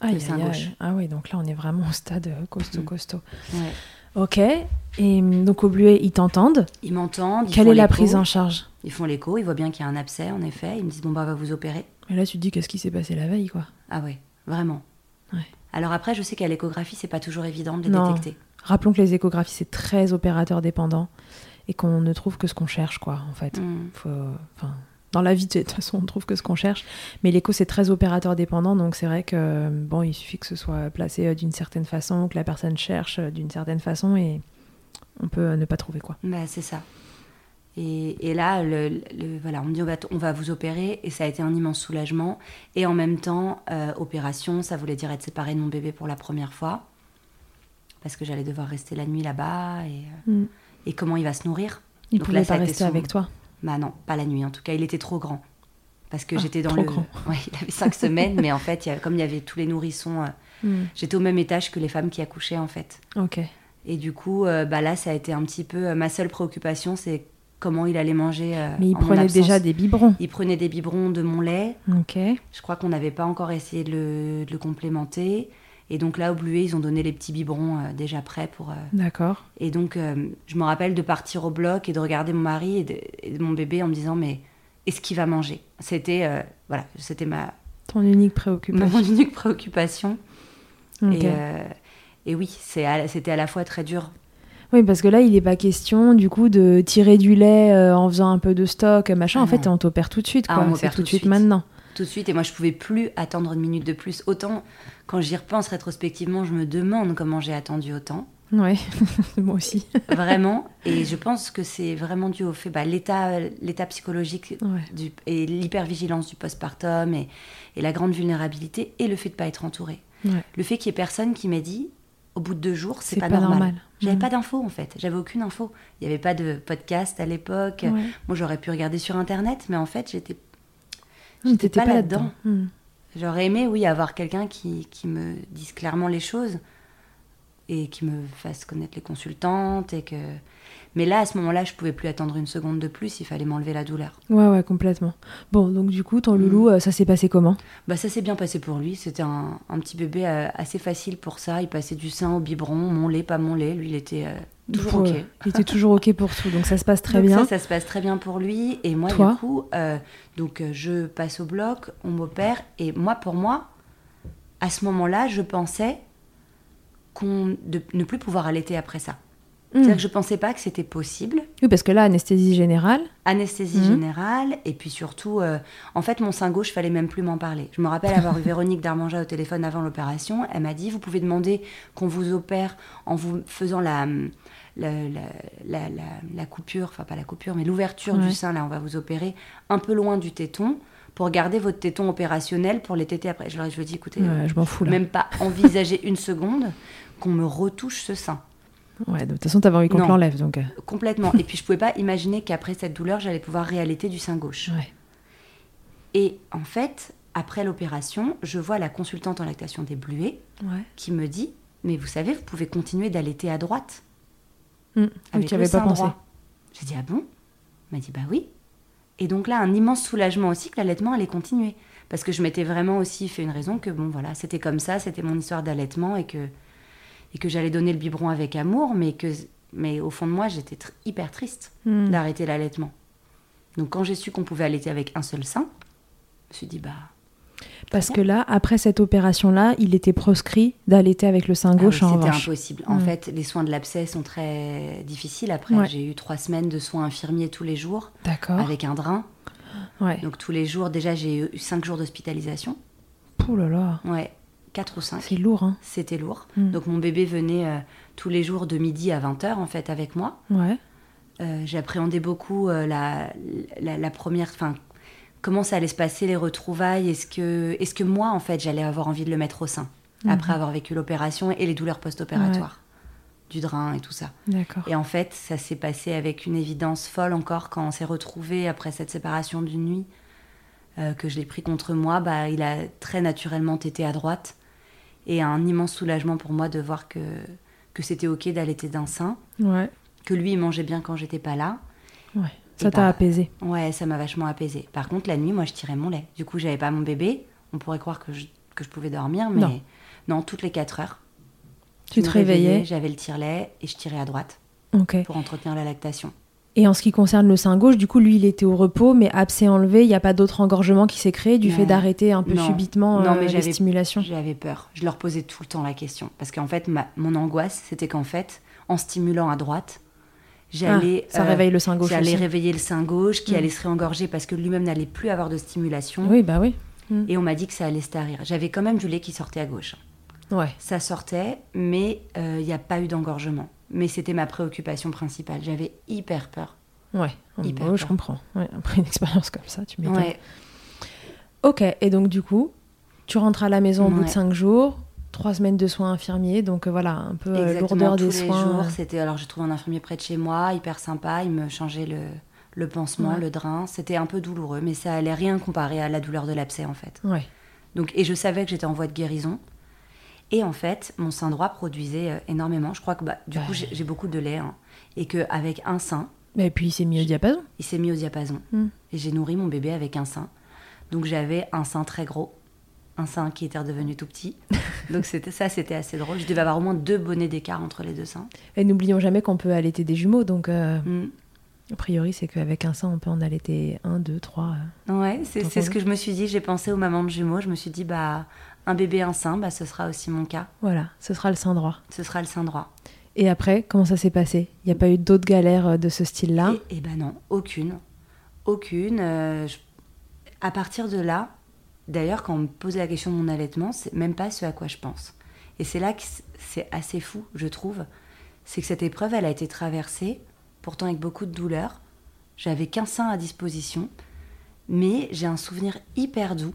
Aïe, le sein aïe. gauche. Ah oui, donc là, on est vraiment au stade euh, costaud, Mm. costaud. Ouais. Ok. Et hum, donc, au Bluet, ils t'entendent. Ils m'entendent. Quelle est la prise en charge? Ils font l'écho, ils voient bien qu'il y a un abcès, en effet. Ils me disent, bon, bah, on va vous opérer. Et là, tu te dis, qu'est-ce qui s'est passé la veille, quoi? Ah ouais, vraiment. Ouais. Alors après, je sais qu'à l'échographie, c'est pas toujours évident de les Non. détecter. Rappelons que les échographies, c'est très opérateur dépendant et qu'on ne trouve que ce qu'on cherche, quoi, en fait. Mm. Faut- enfin, dans la vie, de toute façon, on trouve que ce qu'on cherche. Mais l'écho, c'est très opérateur dépendant, donc c'est vrai que bon, il suffit que ce soit placé euh, d'une certaine façon, que la personne cherche euh, d'une certaine façon, et on peut euh, ne pas trouver quoi. Bah, c'est ça. Et, et là, le, le- voilà, on me dit on va, t- on va vous opérer et ça a été un immense soulagement. Et en même temps, euh, opération, ça voulait dire être séparée de mon bébé pour la première fois. Parce que j'allais devoir rester la nuit là-bas. Et, Mm. et comment il va se nourrir Il Donc pouvait là, pas rester son- avec toi. Bah non, pas la nuit en tout cas. Il était trop grand. Parce que Ah, j'étais dans trop le. grand. Ouais, il avait cinq semaines, mais en fait, il y a- comme il y avait tous les nourrissons, euh, Mm. j'étais au même étage que les femmes qui accouchaient en fait. Ok. Et du coup, euh, bah là, ça a été un petit peu euh, ma seule préoccupation, c'est comment il allait manger. euh, Mais il en prenait déjà des biberons. Il prenait des biberons de mon lait. Ok. Je crois qu'on n'avait pas encore essayé de le, de le complémenter. Et donc là, au Bluet, ils ont donné les petits biberons euh, déjà prêts pour. euh, D'accord. Et donc, euh, je me rappelle de partir au bloc et de regarder mon mari et, de- et de mon bébé en me disant mais est-ce qu'il va manger? C'était voilà, c'était ma, Ton unique préoccupation. mon unique préoccupation. Et, et oui, c'est à- c'était à la fois très dur. Oui, parce que là, il n'est pas question du coup de tirer du lait en faisant un peu de stock, machin. Ah en fait, non. on t'opère tout de suite, Ah, quoi. on tout tout de suite. maintenant. Tout de suite et moi je pouvais plus attendre une minute de plus. Autant quand j'y repense rétrospectivement, je me demande comment j'ai attendu autant. Ouais, moi aussi. Vraiment. et je pense que c'est vraiment dû au fait, bah, l'état, l'état psychologique Ouais. du, et l'hypervigilance du postpartum et, et la grande vulnérabilité et le fait de pas être entouré. Ouais. Le fait qu'il y ait personne qui m'ait dit, au bout de deux jours, c'est pas, pas normal. normal. J'avais Mhm. pas d'infos en fait. J'avais aucune info. Il n'y avait pas de podcast à l'époque. Ouais. Moi, j'aurais pu regarder sur internet, mais en fait, j'étais, j'étais pas là-dedans. Hum. J'aurais aimé, oui, avoir quelqu'un qui, qui me dise clairement les choses et qui me fasse connaître les consultantes et que. Mais là, à ce moment-là, je pouvais plus attendre une seconde de plus. Il fallait m'enlever la douleur. Ouais, ouais, complètement. Bon, donc du coup, ton Mm. loulou, euh, ça s'est passé comment? Bah, ça s'est bien passé pour lui. C'était un, un petit bébé euh, assez facile pour ça. Il passait du sein au biberon, mon lait, pas mon lait. Lui, il était euh, toujours Pour- ok. Il était toujours ok pour tout, donc ça se passe très Donc bien. Ça, ça se passe très bien pour lui. Et moi, Toi du coup, euh, donc je passe au bloc, on m'opère. Et moi, pour moi, à ce moment-là, je pensais qu'on de ne plus pouvoir allaiter après ça. Hum. C'est-à-dire que je pensais pas que c'était possible. Oui, parce que là, anesthésie générale. Anesthésie Mhm. générale, et puis surtout, euh, en fait, mon sein gauche, fallait même plus m'en parler. Je me rappelle avoir eu Véronique Darmanja au téléphone avant l'opération. Elle m'a dit Vous pouvez demander qu'on vous opère en vous faisant la, la, la, la- la- la coupure, enfin pas la coupure, mais l'ouverture Ouais. du sein, là, on va vous opérer un peu loin du téton pour garder votre téton opérationnel pour les tétés après. Je leur ai dit Écoutez, Ouais, je m'en fous là. même pas envisager une seconde qu'on me retouche ce sein. Ouais, de toute façon, t'avais envie qu'on te l'enlève, donc. euh, Complètement. et puis je pouvais pas imaginer qu'après cette douleur, j'allais pouvoir réallaiter du sein gauche. Ouais. Et en fait, après l'opération, je vois la consultante en lactation des Bluets Ouais. qui me dit Mais vous savez, vous pouvez continuer d'allaiter à droite. Donc, Avec tu le avais pas sein pensé. droit. J'ai dit Ah bon? Elle m'a dit Bah oui. Et donc là, un immense soulagement aussi que l'allaitement allait continuer. Parce que je m'étais vraiment aussi fait une raison que, bon, voilà, c'était comme ça, c'était mon histoire d'allaitement et que, et que j'allais donner le biberon avec amour, mais, que, mais au fond de moi, j'étais tr- hyper triste Hum. d'arrêter l'allaitement. Donc quand j'ai su qu'on pouvait allaiter avec un seul sein, je me suis dit Bah. Parce que là, après cette opération-là, il était proscrit d'allaiter avec le sein Ah oui, gauche en C'était revanche. impossible. En Mm. fait, les soins de l'abcès sont très difficiles. Après, Ouais. j'ai eu trois semaines de soins infirmiers tous les jours D'accord. avec un drain. Ouais. Donc tous les jours, déjà, j'ai eu cinq jours d'hospitalisation. Ouh là là. Ouais, quatre ou cinq. C'est lourd, hein. C'était lourd. Mm. Donc mon bébé venait euh, tous les jours de midi à 20h en fait avec moi. Ouais. Euh, J'appréhendais beaucoup euh, la, la, la première, enfin, comment ça allait se passer les retrouvailles. Est-ce que, est-ce que moi en fait j'allais avoir envie de le mettre au sein après Mhm. avoir vécu l'opération et les douleurs post-opératoires, du drain et tout ça. D'accord. Et en fait, ça s'est passé avec une évidence folle encore quand on s'est retrouvés après cette séparation d'une nuit, euh, que je l'ai pris contre moi. Bah, il a très naturellement tété à droite. Et un immense soulagement pour moi de voir que, que c'était OK d'allaiter d'un sein, Ouais. que lui, il mangeait bien quand j'étais pas là. Ouais. Ça t'a bah, apaisé. Ouais, ça m'a vachement apaisé. Par contre, la nuit, moi, je tirais mon lait. Du coup, j'avais pas mon bébé. On pourrait croire que je, que je pouvais dormir, mais Non. non, toutes les 4 heures. Tu te me réveillais. J'avais le tire-lait et je tirais à droite pour entretenir la lactation. Et en ce qui concerne le sein gauche, du coup, lui, il était au repos, mais abcès enlevé, il n'y a pas d'autre engorgement qui s'est créé du fait d'arrêter un peu subitement non, mais euh, les stimulations. J'avais peur. Je leur posais tout le temps la question. Parce qu'en fait, ma, mon angoisse, c'était qu'en fait, en stimulant à droite, j'allais ah, ça réveille le sein gauche j'allais réveiller le sein gauche qui mm. allait se réengorger parce que lui-même n'allait plus avoir de stimulation. Oui bah oui. Mm. et on m'a dit que ça allait se tarir. J'avais quand même du lait qui sortait à gauche. Ouais. Ça sortait mais euh, il n'y a pas eu d'engorgement mais c'était ma préoccupation principale j'avais hyper peur Ouais, hyper je comprends. après une expérience comme ça, tu m'étonnes. Ouais. Ok, et donc du coup, tu rentres à la maison au bout de cinq jours, trois semaines de soins infirmiers, donc euh, voilà, un peu euh, lourdeur des soins. Jours, euh. c'était alors j'ai trouvé un infirmier près de chez moi, hyper sympa, il me changeait le, le pansement, le drain, c'était un peu douloureux, mais ça allait rien comparer à la douleur de l'abcès en fait. Ouais. Donc et je savais que j'étais en voie de guérison. Et en fait, mon sein droit produisait énormément. Je crois que bah, du coup, j'ai beaucoup de lait. Hein, et qu'avec un sein, et puis il s'est mis au diapason. Il s'est mis au diapason. Hmm. Et j'ai nourri mon bébé avec un sein. Donc j'avais un sein très gros, un sein qui était redevenu tout petit. Donc c'était ça, c'était assez drôle. Je devais avoir au moins deux bonnets d'écart entre les deux seins. Et n'oublions jamais qu'on peut allaiter des jumeaux. Donc euh, hmm. A priori, c'est qu'avec un sein, on peut en allaiter un, deux, trois. Euh, ouais, c'est ce que je me suis dit. J'ai pensé aux mamans de jumeaux. Je me suis dit, bah un bébé, un sein, bah ce sera aussi mon cas. Voilà, ce sera le sein droit. Ce sera le sein droit. Et après, comment ça s'est passé? Il n'y a pas eu d'autres galères euh, de ce style-là? Eh ben non, aucune. Aucune. Euh, à partir de là, d'ailleurs, quand on me posait la question de mon allaitement, c'est même pas ce à quoi je pense. Et c'est là que c'est assez fou, je trouve. C'est que cette épreuve, elle a été traversée, pourtant avec beaucoup de douleur. J'avais qu'un sein à disposition, mais j'ai un souvenir hyper doux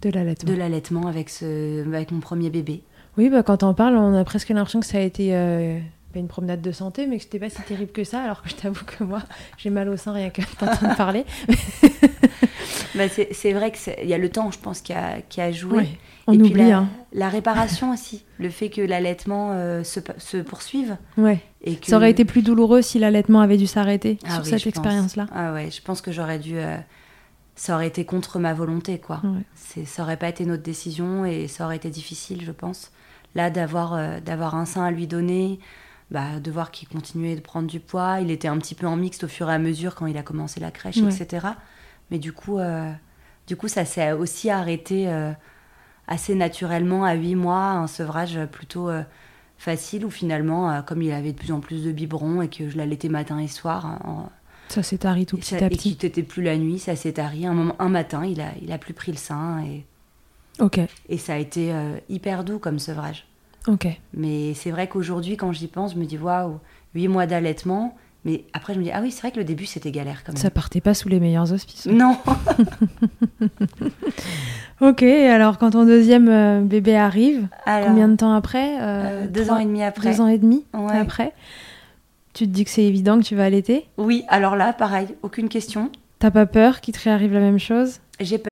de l'allaitement. De l'allaitement avec, ce, avec mon premier bébé. Oui, bah, quand on parle, on a presque l'impression que ça a été euh, une promenade de santé, mais que c'était pas si terrible que ça, alors que je t'avoue que moi, j'ai mal au sein rien que de parler. bah c'est vrai qu'il y a le temps, je pense, qui a, qui a joué. on Et oublie. Puis la, hein. la, réparation aussi, le fait que l'allaitement euh, se, se, poursuive. Ouais. Et que... Ça aurait été plus douloureux si l'allaitement avait dû s'arrêter ah sur cette expérience-là. Ah ouais, je pense que j'aurais dû. Euh, ça aurait été contre ma volonté, quoi. Ouais. Ça aurait pas été notre décision et ça aurait été difficile, je pense. Là, d'avoir euh, d'avoir un sein à lui donner, bah, de voir qu'il continuait de prendre du poids. Il était un petit peu en mixte au fur et à mesure quand il a commencé la crèche, etc. Mais du coup, euh, du coup ça s'est aussi arrêté euh, assez naturellement à 8 mois, un sevrage plutôt euh, facile où finalement, comme il avait de plus en plus de biberons et que je l'allaitais matin et soir. Hein, ça s'est tari tout petit à petit. Et qu'il n'était plus la nuit, ça s'est tari. Un, moment, un matin, il a, il a plus pris le sein. Et, ok. Et ça a été hyper doux comme sevrage. Ok. Mais c'est vrai qu'aujourd'hui, quand j'y pense, je me dis waouh, 8 mois d'allaitement. Mais après, je me dis, ah oui, c'est vrai que le début, c'était galère quand même. Ça partait pas sous les meilleurs auspices. Non Ok, alors quand ton deuxième euh, bébé arrive, combien de temps après euh, Deux ans et demi après. Deux ans et demi après. Tu te dis que c'est évident que tu vas allaiter? Oui, alors là, pareil, aucune question. T'as pas peur qu'il te réarrive la même chose? J'ai peur.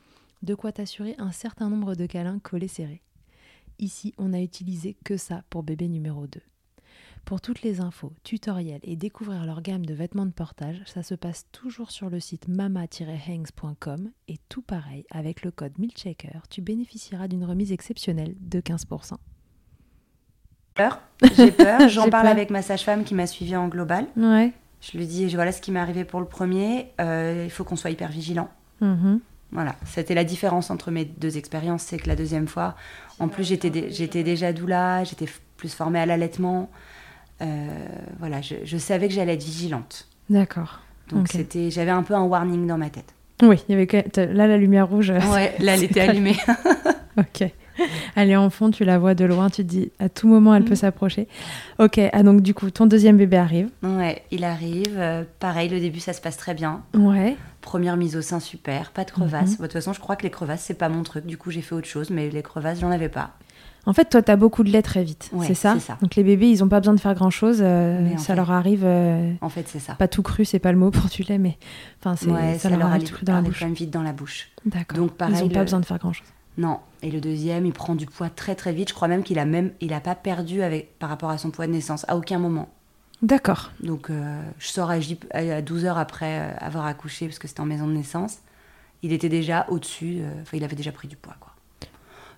de quoi t'assurer un certain nombre de câlins collés serrés. Ici, on n'a utilisé que ça pour bébé numéro 2. Pour toutes les infos, tutoriels et découvrir leur gamme de vêtements de portage, ça se passe toujours sur le site mama-hangs.com et tout pareil, avec le code MILCHECKER, tu bénéficieras d'une remise exceptionnelle de 15%. peur. J'ai peur. J'en parle peur. avec ma sage-femme qui m'a suivie en global. Ouais. Je lui dis voilà ce qui m'est arrivé pour le premier. euh, il faut qu'on soit hyper vigilant. Mhm. Voilà, c'était la différence entre mes deux expériences, c'est que la deuxième fois, en plus j'étais dé- j'étais déjà doula, j'étais plus formée à l'allaitement. Euh, voilà, je, je savais que j'allais être vigilante. D'accord. Donc c'était, j'avais un peu un warning dans ma tête. Oui, il y avait là la lumière rouge. Ouais, là elle était allumée. Ok. Elle est en fond, tu la vois de loin, tu te dis à tout moment elle peut s'approcher. Ok, ah donc du coup ton deuxième bébé arrive. ouais, il arrive. euh, pareil, le début ça se passe très bien. Ouais. Première mise au sein super, pas de crevasses. De toute façon, je crois que les crevasses c'est pas mon truc. Du coup, j'ai fait autre chose, mais les crevasses j'en avais pas. En fait, toi, tu as beaucoup de lait très vite, Ouais, c'est ça ça. Donc les bébés, ils ont pas besoin de faire grand-chose. En ça fait- leur arrive, euh, En fait, c'est ça. pas tout cru, c'est pas le mot pour du lait, mais enfin, c'est- Ouais, ça, leur arrive tout cru dans la bouche. quand même vite dans la bouche. D'accord. Donc, pareil, ils ont pas besoin de faire grand-chose. Non. Et le deuxième, il prend du poids très très vite. Je crois même qu'il a même, il a pas perdu avec par rapport à son poids de naissance à aucun moment. D'accord. Donc euh, je sors à, à 12 heures après euh, avoir accouché parce que c'était en maison de naissance. Il était déjà au-dessus. euh, Enfin, il avait déjà pris du poids quoi.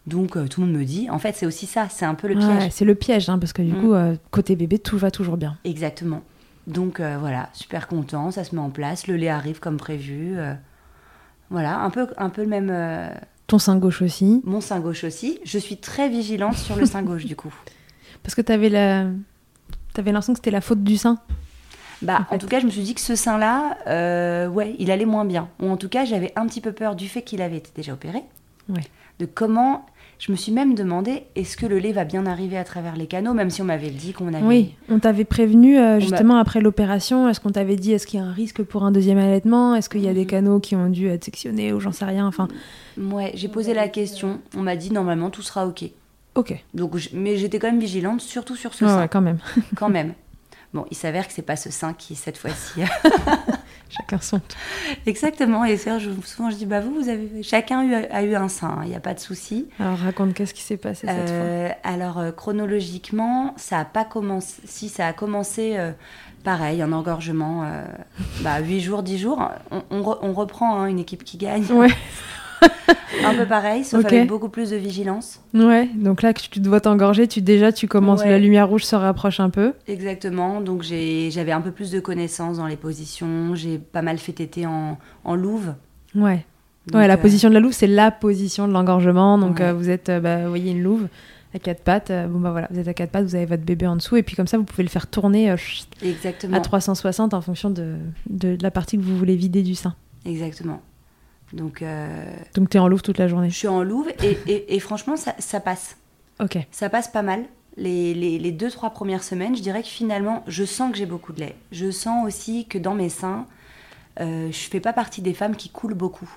Donc euh, tout le monde me dit, en fait c'est aussi ça, c'est un peu le piège. Ouais, c'est le piège, hein, parce que du Mm. coup, euh, côté bébé, tout va toujours bien. Exactement. Donc euh, voilà, super content, ça se met en place, le lait arrive comme prévu. voilà, un peu, un peu le même. Ton sein gauche aussi, mon sein gauche aussi. Je suis très vigilante sur le sein gauche du coup. parce que tu avais la... T'avais l'impression que c'était la faute du sein. Bah, En tout cas, je me suis dit que ce sein-là, euh, ouais, il allait moins bien. Ou en tout cas, j'avais un petit peu peur du fait qu'il avait été déjà opéré. Ouais. De comment. Je me suis même demandé, est-ce que le lait va bien arriver à travers les canaux, même si on m'avait dit qu'on avait. Oui, on t'avait prévenu euh, justement après l'opération. Est-ce qu'on t'avait dit est-ce qu'il y a un risque pour un deuxième allaitement? Est-ce qu'il y a des canaux qui ont dû être sectionnés ou j'en sais rien Enfin, Ouais, j'ai posé la question. On m'a dit normalement tout sera ok. Ok. Donc, je- mais j'étais quand même vigilante, surtout sur ce Ouais, sein, ouais, quand même. quand même. Bon, il s'avère que c'est pas ce sein qui cette fois-ci. Chacun son. Exactement. Et souvent je dis bah vous, vous avez chacun a eu, un sein. Il n'y a pas de souci. Alors raconte qu'est-ce qui s'est passé cette fois? Euh, alors euh, chronologiquement, ça a pas commencé. Si ça a commencé, euh, pareil, un engorgement, euh, bah 8 jours, 10 jours. On, on re- on reprend hein, une équipe qui gagne. Ouais. Un peu pareil, sauf Ok. avec beaucoup plus de vigilance. Ouais, donc là que tu dois t'engorger, tu déjà tu commences, Ouais. la lumière rouge se rapproche un peu. Exactement. Donc j'ai- j'avais un peu plus de connaissances dans les positions. J'ai pas mal fait téter en, en louve. Ouais. Donc, ouais, la euh, position de la louve, c'est la position de l'engorgement. Donc Ouais. euh, vous êtes, euh, bah, vous voyez une louve à quatre pattes. bon bah voilà, vous êtes à quatre pattes, vous avez votre bébé en dessous et puis comme ça vous pouvez le faire tourner euh, Exactement. à 360 en fonction de, de la partie que vous voulez vider du sein. Exactement. Donc euh, Donc tu es en louve toute la journée. je suis en louve et, et- et franchement ça, ça passe. Ok. Ça passe pas mal. Les, les, les deux, trois premières semaines, je dirais que finalement, je sens que j'ai beaucoup de lait. Je sens aussi que dans mes seins, euh, je fais pas partie des femmes qui coulent beaucoup.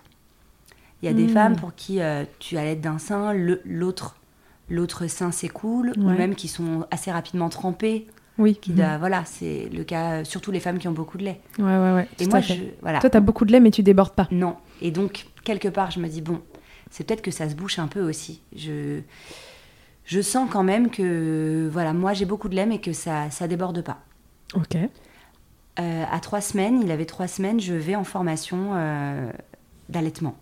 Il y a des Hmm. femmes pour qui euh, tu allaites d'un sein, l'autre l'autre sein s'écoule, ou même qui sont assez rapidement trempées. Oui. Qui, doivent- Voilà, c'est le cas, euh, surtout les femmes qui ont beaucoup de lait. Ouais, ouais, ouais. Et moi, je, voilà. Toi, t'as beaucoup de lait, mais tu débordes pas. Non. Et donc, quelque part, je me dis, bon, c'est peut-être que ça se bouche un peu aussi. Je, je sens quand même que, voilà, moi j'ai beaucoup de lait, mais que ça ça déborde pas. Ok. Euh, à trois semaines, il avait trois semaines, je vais en formation euh, d'allaitement.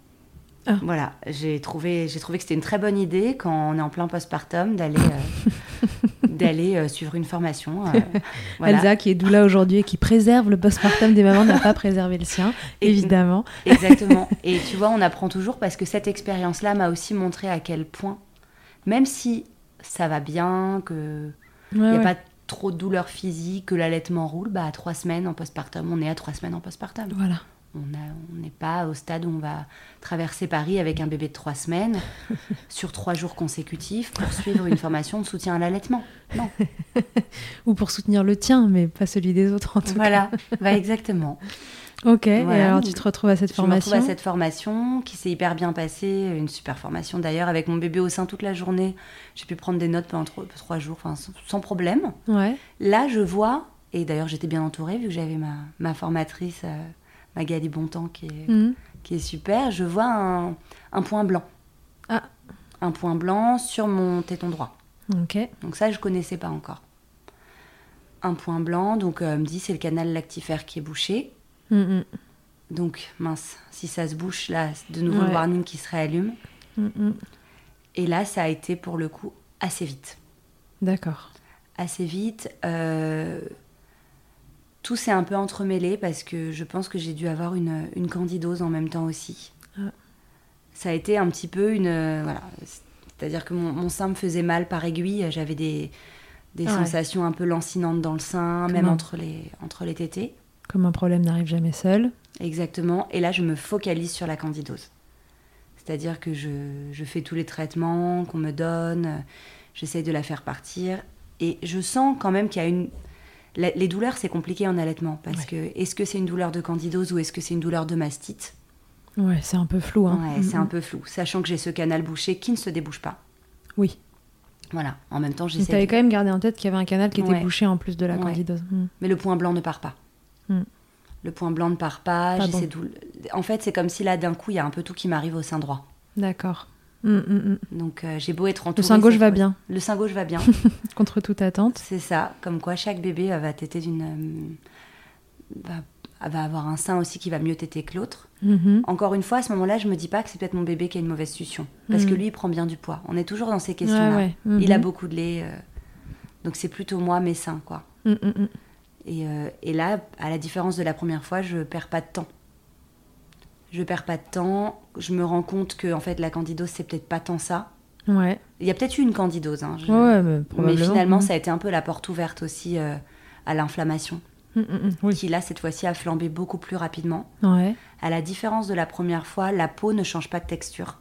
Ah. Voilà, j'ai trouvé, j'ai trouvé que c'était une très bonne idée quand on est en plein postpartum d'aller euh, d'aller euh, suivre une formation. euh, voilà. Elsa, qui est doula aujourd'hui et qui préserve le postpartum des mamans, n'a pas préservé le sien, Et- évidemment. Exactement. Et tu vois, on apprend toujours parce que cette expérience-là m'a aussi montré à quel point, même si ça va bien, que il Ouais, n'y a ouais. pas trop de douleur physique, que l'allaitement roule, bah à trois semaines en postpartum, on est à trois semaines en postpartum. Voilà. On n'est pas au stade où on va traverser Paris avec un bébé de trois semaines sur trois jours consécutifs pour suivre une formation de soutien à l'allaitement. Non. Ou pour soutenir le tien, mais pas celui des autres en tout Voilà, bah, exactement. cas. Ok, et Voilà, alors tu te retrouves à cette Je me retrouve formation à cette formation qui s'est hyper bien passée, une super formation d'ailleurs, avec mon bébé au sein toute la journée. J'ai pu prendre des notes pendant trois, trois jours, enfin, sans, sans problème. Ouais. Là, je vois, et d'ailleurs j'étais bien entourée vu que j'avais ma, ma formatrice, euh, Magali Bontemps, qui est, Mhm. qui est super, je vois un, un point blanc. Ah. Un point blanc sur mon téton droit. Ok. Donc ça, je connaissais pas encore. un point blanc. Donc, euh, elle me dit c'est le canal lactifère qui est bouché. Mm. Donc, mince, si ça se bouche, là, de nouveau le warning qui se réallume. Mm. Et là, ça a été pour le coup assez vite. D'accord. Assez vite. euh, tout s'est un peu entremêlé parce que je pense que j'ai dû avoir une, une candidose en même temps aussi. Ah. Ça a été un petit peu une. euh, voilà. C'est-à-dire que mon, mon sein me faisait mal par aiguille. J'avais des, des Ouais. sensations un peu lancinantes dans le sein, même entre les, entre les tétés. Comme un problème n'arrive jamais seul. Exactement. Et là, je me focalise sur la candidose. C'est-à-dire que je, je fais tous les traitements qu'on me donne, j'essaye de la faire partir. Et je sens quand même qu'il y a une. La- les douleurs, c'est compliqué en allaitement. Parce Ouais. que est-ce que c'est une douleur de candidose ou est-ce que c'est une douleur de mastite? Ouais, c'est un peu flou. Hein. Ouais, Mm, c'est mm. un peu flou. Sachant que j'ai ce canal bouché qui ne se débouche pas. Oui. Voilà. En même temps, j'essaie. t'avais de- quand même gardé en tête qu'il y avait un canal qui était bouché en plus de la candidose. Mm. Mais le point blanc ne part pas. Hmm. Le point blanc ne part pas. Pas bon. En fait, c'est comme si là, d'un coup, il y a un peu tout qui m'arrive au sein droit. D'accord. Mm, mm, mm. Donc, euh, j'ai beau être entourée. Le sein gauche va fois- bien. Le sein gauche va bien. Contre toute attente. c'est ça. Comme quoi, chaque bébé euh, va téter d'une. euh, va, va avoir un sein aussi qui va mieux téter que l'autre. Mhm. Encore une fois, à ce moment-là, je me dis pas que c'est peut-être mon bébé qui a une mauvaise succion. Parce que lui, il prend bien du poids. On est toujours dans ces questions-là. Ouais, ouais. Il a beaucoup de lait. euh, Donc, c'est plutôt moi, mes seins, quoi. Et, euh, et là, à la différence de la première fois, je perds pas de temps. Je perds pas de temps. Je me rends compte que en fait, la candidose, c'est peut-être pas tant ça. Ouais. Il y a peut-être eu une candidose. hein, je- Ouais, mais finalement, Mm. ça a été un peu la porte ouverte aussi euh, à l'inflammation, Mm, mm. Oui. qui là, cette fois-ci, a flambé beaucoup plus rapidement. Ouais. À la différence de la première fois, la peau ne change pas de texture.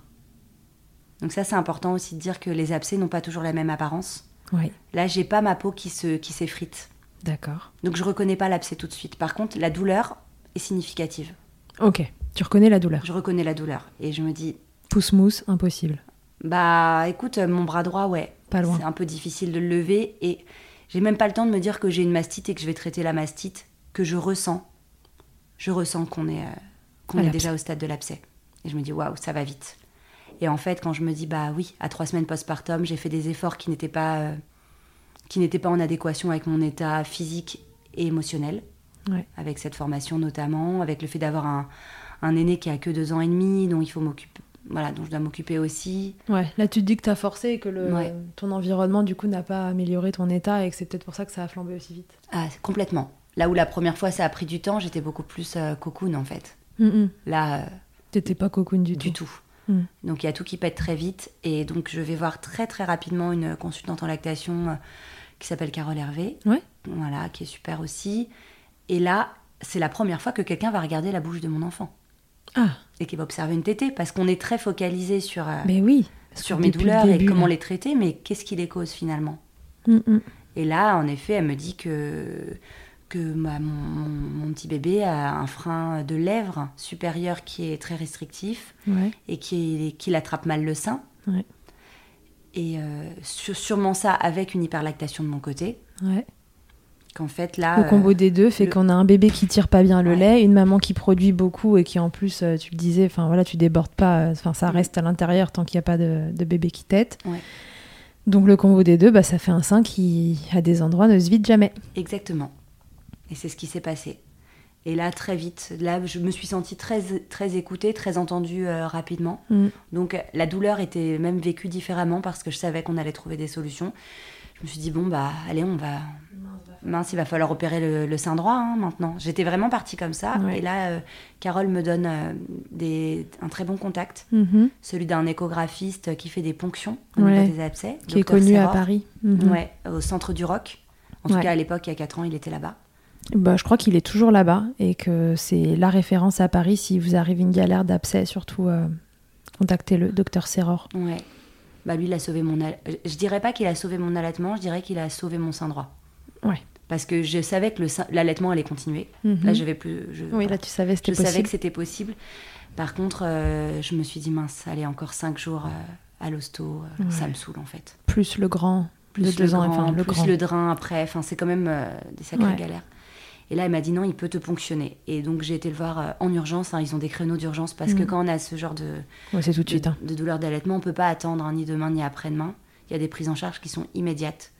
Donc ça, c'est important aussi de dire que les abcès n'ont pas toujours la même apparence. Ouais. Là, j'ai pas ma peau qui se qui s'effrite. D'accord. Donc je reconnais pas l'abcès tout de suite. Par contre, la douleur est significative. Ok. Tu reconnais la douleur. Je reconnais la douleur et je me dis Pouce mousse, impossible. bah écoute, euh, mon bras droit, ouais, Pas loin. c'est un peu difficile de le lever et j'ai même pas le temps de me dire que j'ai une mastite et que je vais traiter la mastite que je ressens. Je ressens qu'on est euh, qu'on est déjà au stade de l'abcès et je me dis waouh, ça va vite. Et en fait, quand je me dis bah oui, à trois semaines postpartum, j'ai fait des efforts qui n'étaient pas euh, qui n'étaient pas en adéquation avec mon état physique et émotionnel. Ouais. avec cette formation notamment, avec le fait d'avoir un, un aîné qui a que deux ans et demi, dont il faut m'occuper, voilà, dont je dois m'occuper aussi. Ouais. Là, tu te dis que t'as forcé et que le... Ouais. ton environnement, du coup, n'a pas amélioré ton état et que c'est peut-être pour ça que ça a flambé aussi vite. Ah, complètement. Là où la première fois ça a pris du temps, j'étais beaucoup plus euh, cocoon en fait. Mm, mm. Là, euh, T'étais pas cocoon du, du tout. tout. Mm. Donc il y a tout qui pète très vite et donc je vais voir très très rapidement une consultante en lactation euh, qui s'appelle Carole Hervé, Ouais. voilà, qui est super aussi. Et là, c'est la première fois que quelqu'un va regarder la bouche de mon enfant Ah, et qui va observer une tétée parce qu'on est très focalisé sur euh, mais oui. Parce sur mes douleurs et comment les traiter, mais qu'est-ce qui les cause finalement Mm, mm. Et là, en effet, elle me dit que, que ma- mon, mon- mon petit bébé a un frein de lèvres supérieur qui est très restrictif Ouais. et qui, qui attrape mal le sein. Ouais. Et euh, sûrement ça avec une hyperlactation de mon côté. Ouais. Qu'en fait, là. Le combo euh, des deux fait le- qu'on a un bébé qui tire pas bien le Ouais. lait, une maman qui produit beaucoup et qui en plus, euh, tu le disais, enfin voilà, tu débordes pas, euh, enfin ça Mm. reste à l'intérieur tant qu'il n'y a pas de, de bébé qui tète. Ouais. Donc le combo des deux, bah, ça fait un sein qui, à des endroits, ne se vide jamais. Exactement. Et c'est ce qui s'est passé. Et là, très vite, là, je me suis sentie très, très écoutée, très entendue euh, rapidement. Mm. Donc la douleur était même vécue différemment parce que je savais qu'on allait trouver des solutions. Je me suis dit, bon, bah, allez, on va. Mince, il va falloir opérer le, le sein droit hein, maintenant. J'étais vraiment partie comme ça. Ouais. Et là, euh, Carole me donne euh, des, un très bon contact, Mhm. celui d'un échographiste qui fait des ponctions au Ouais. niveau des abcès. Qui est connu à. Paris. Mhm. Ouais, au centre du Roc. En tout cas, à l'époque, il y a 4 ans, il était là-bas. Bah, je crois qu'il est toujours là-bas et que c'est la référence à Paris si vous arrive une galère d'abcès, surtout euh, contactez le docteur Serror. Ouais. Bah lui, il a sauvé mon... Je dirais pas qu'il a sauvé mon allaitement, je dirais qu'il a sauvé mon sein droit. Ouais. Parce que je savais que le l'allaitement allait continuer. Mhm. Là, je vais plus... Je, Oui, là tu savais je c'était savais possible. que c'était possible. Par contre, euh, je me suis dit, mince, allez, encore 5 jours euh, à l'hosto, euh, ça me saoule en fait. Plus le grand, Plus de le, deux ans, grand, enfin le plus grand. le drain après, enfin, c'est quand même des sacrées Ouais. galères. Et là, elle m'a dit non, il peut te ponctionner. Et donc, j'ai été le voir en urgence. hein, ils ont des créneaux d'urgence parce que Mhm. quand on a ce genre de, Ouais, c'est tout de de, suite. hein. de douleur d'allaitement, on peut pas attendre hein, ni demain ni après-demain. Il y a des prises en charge qui sont immédiates.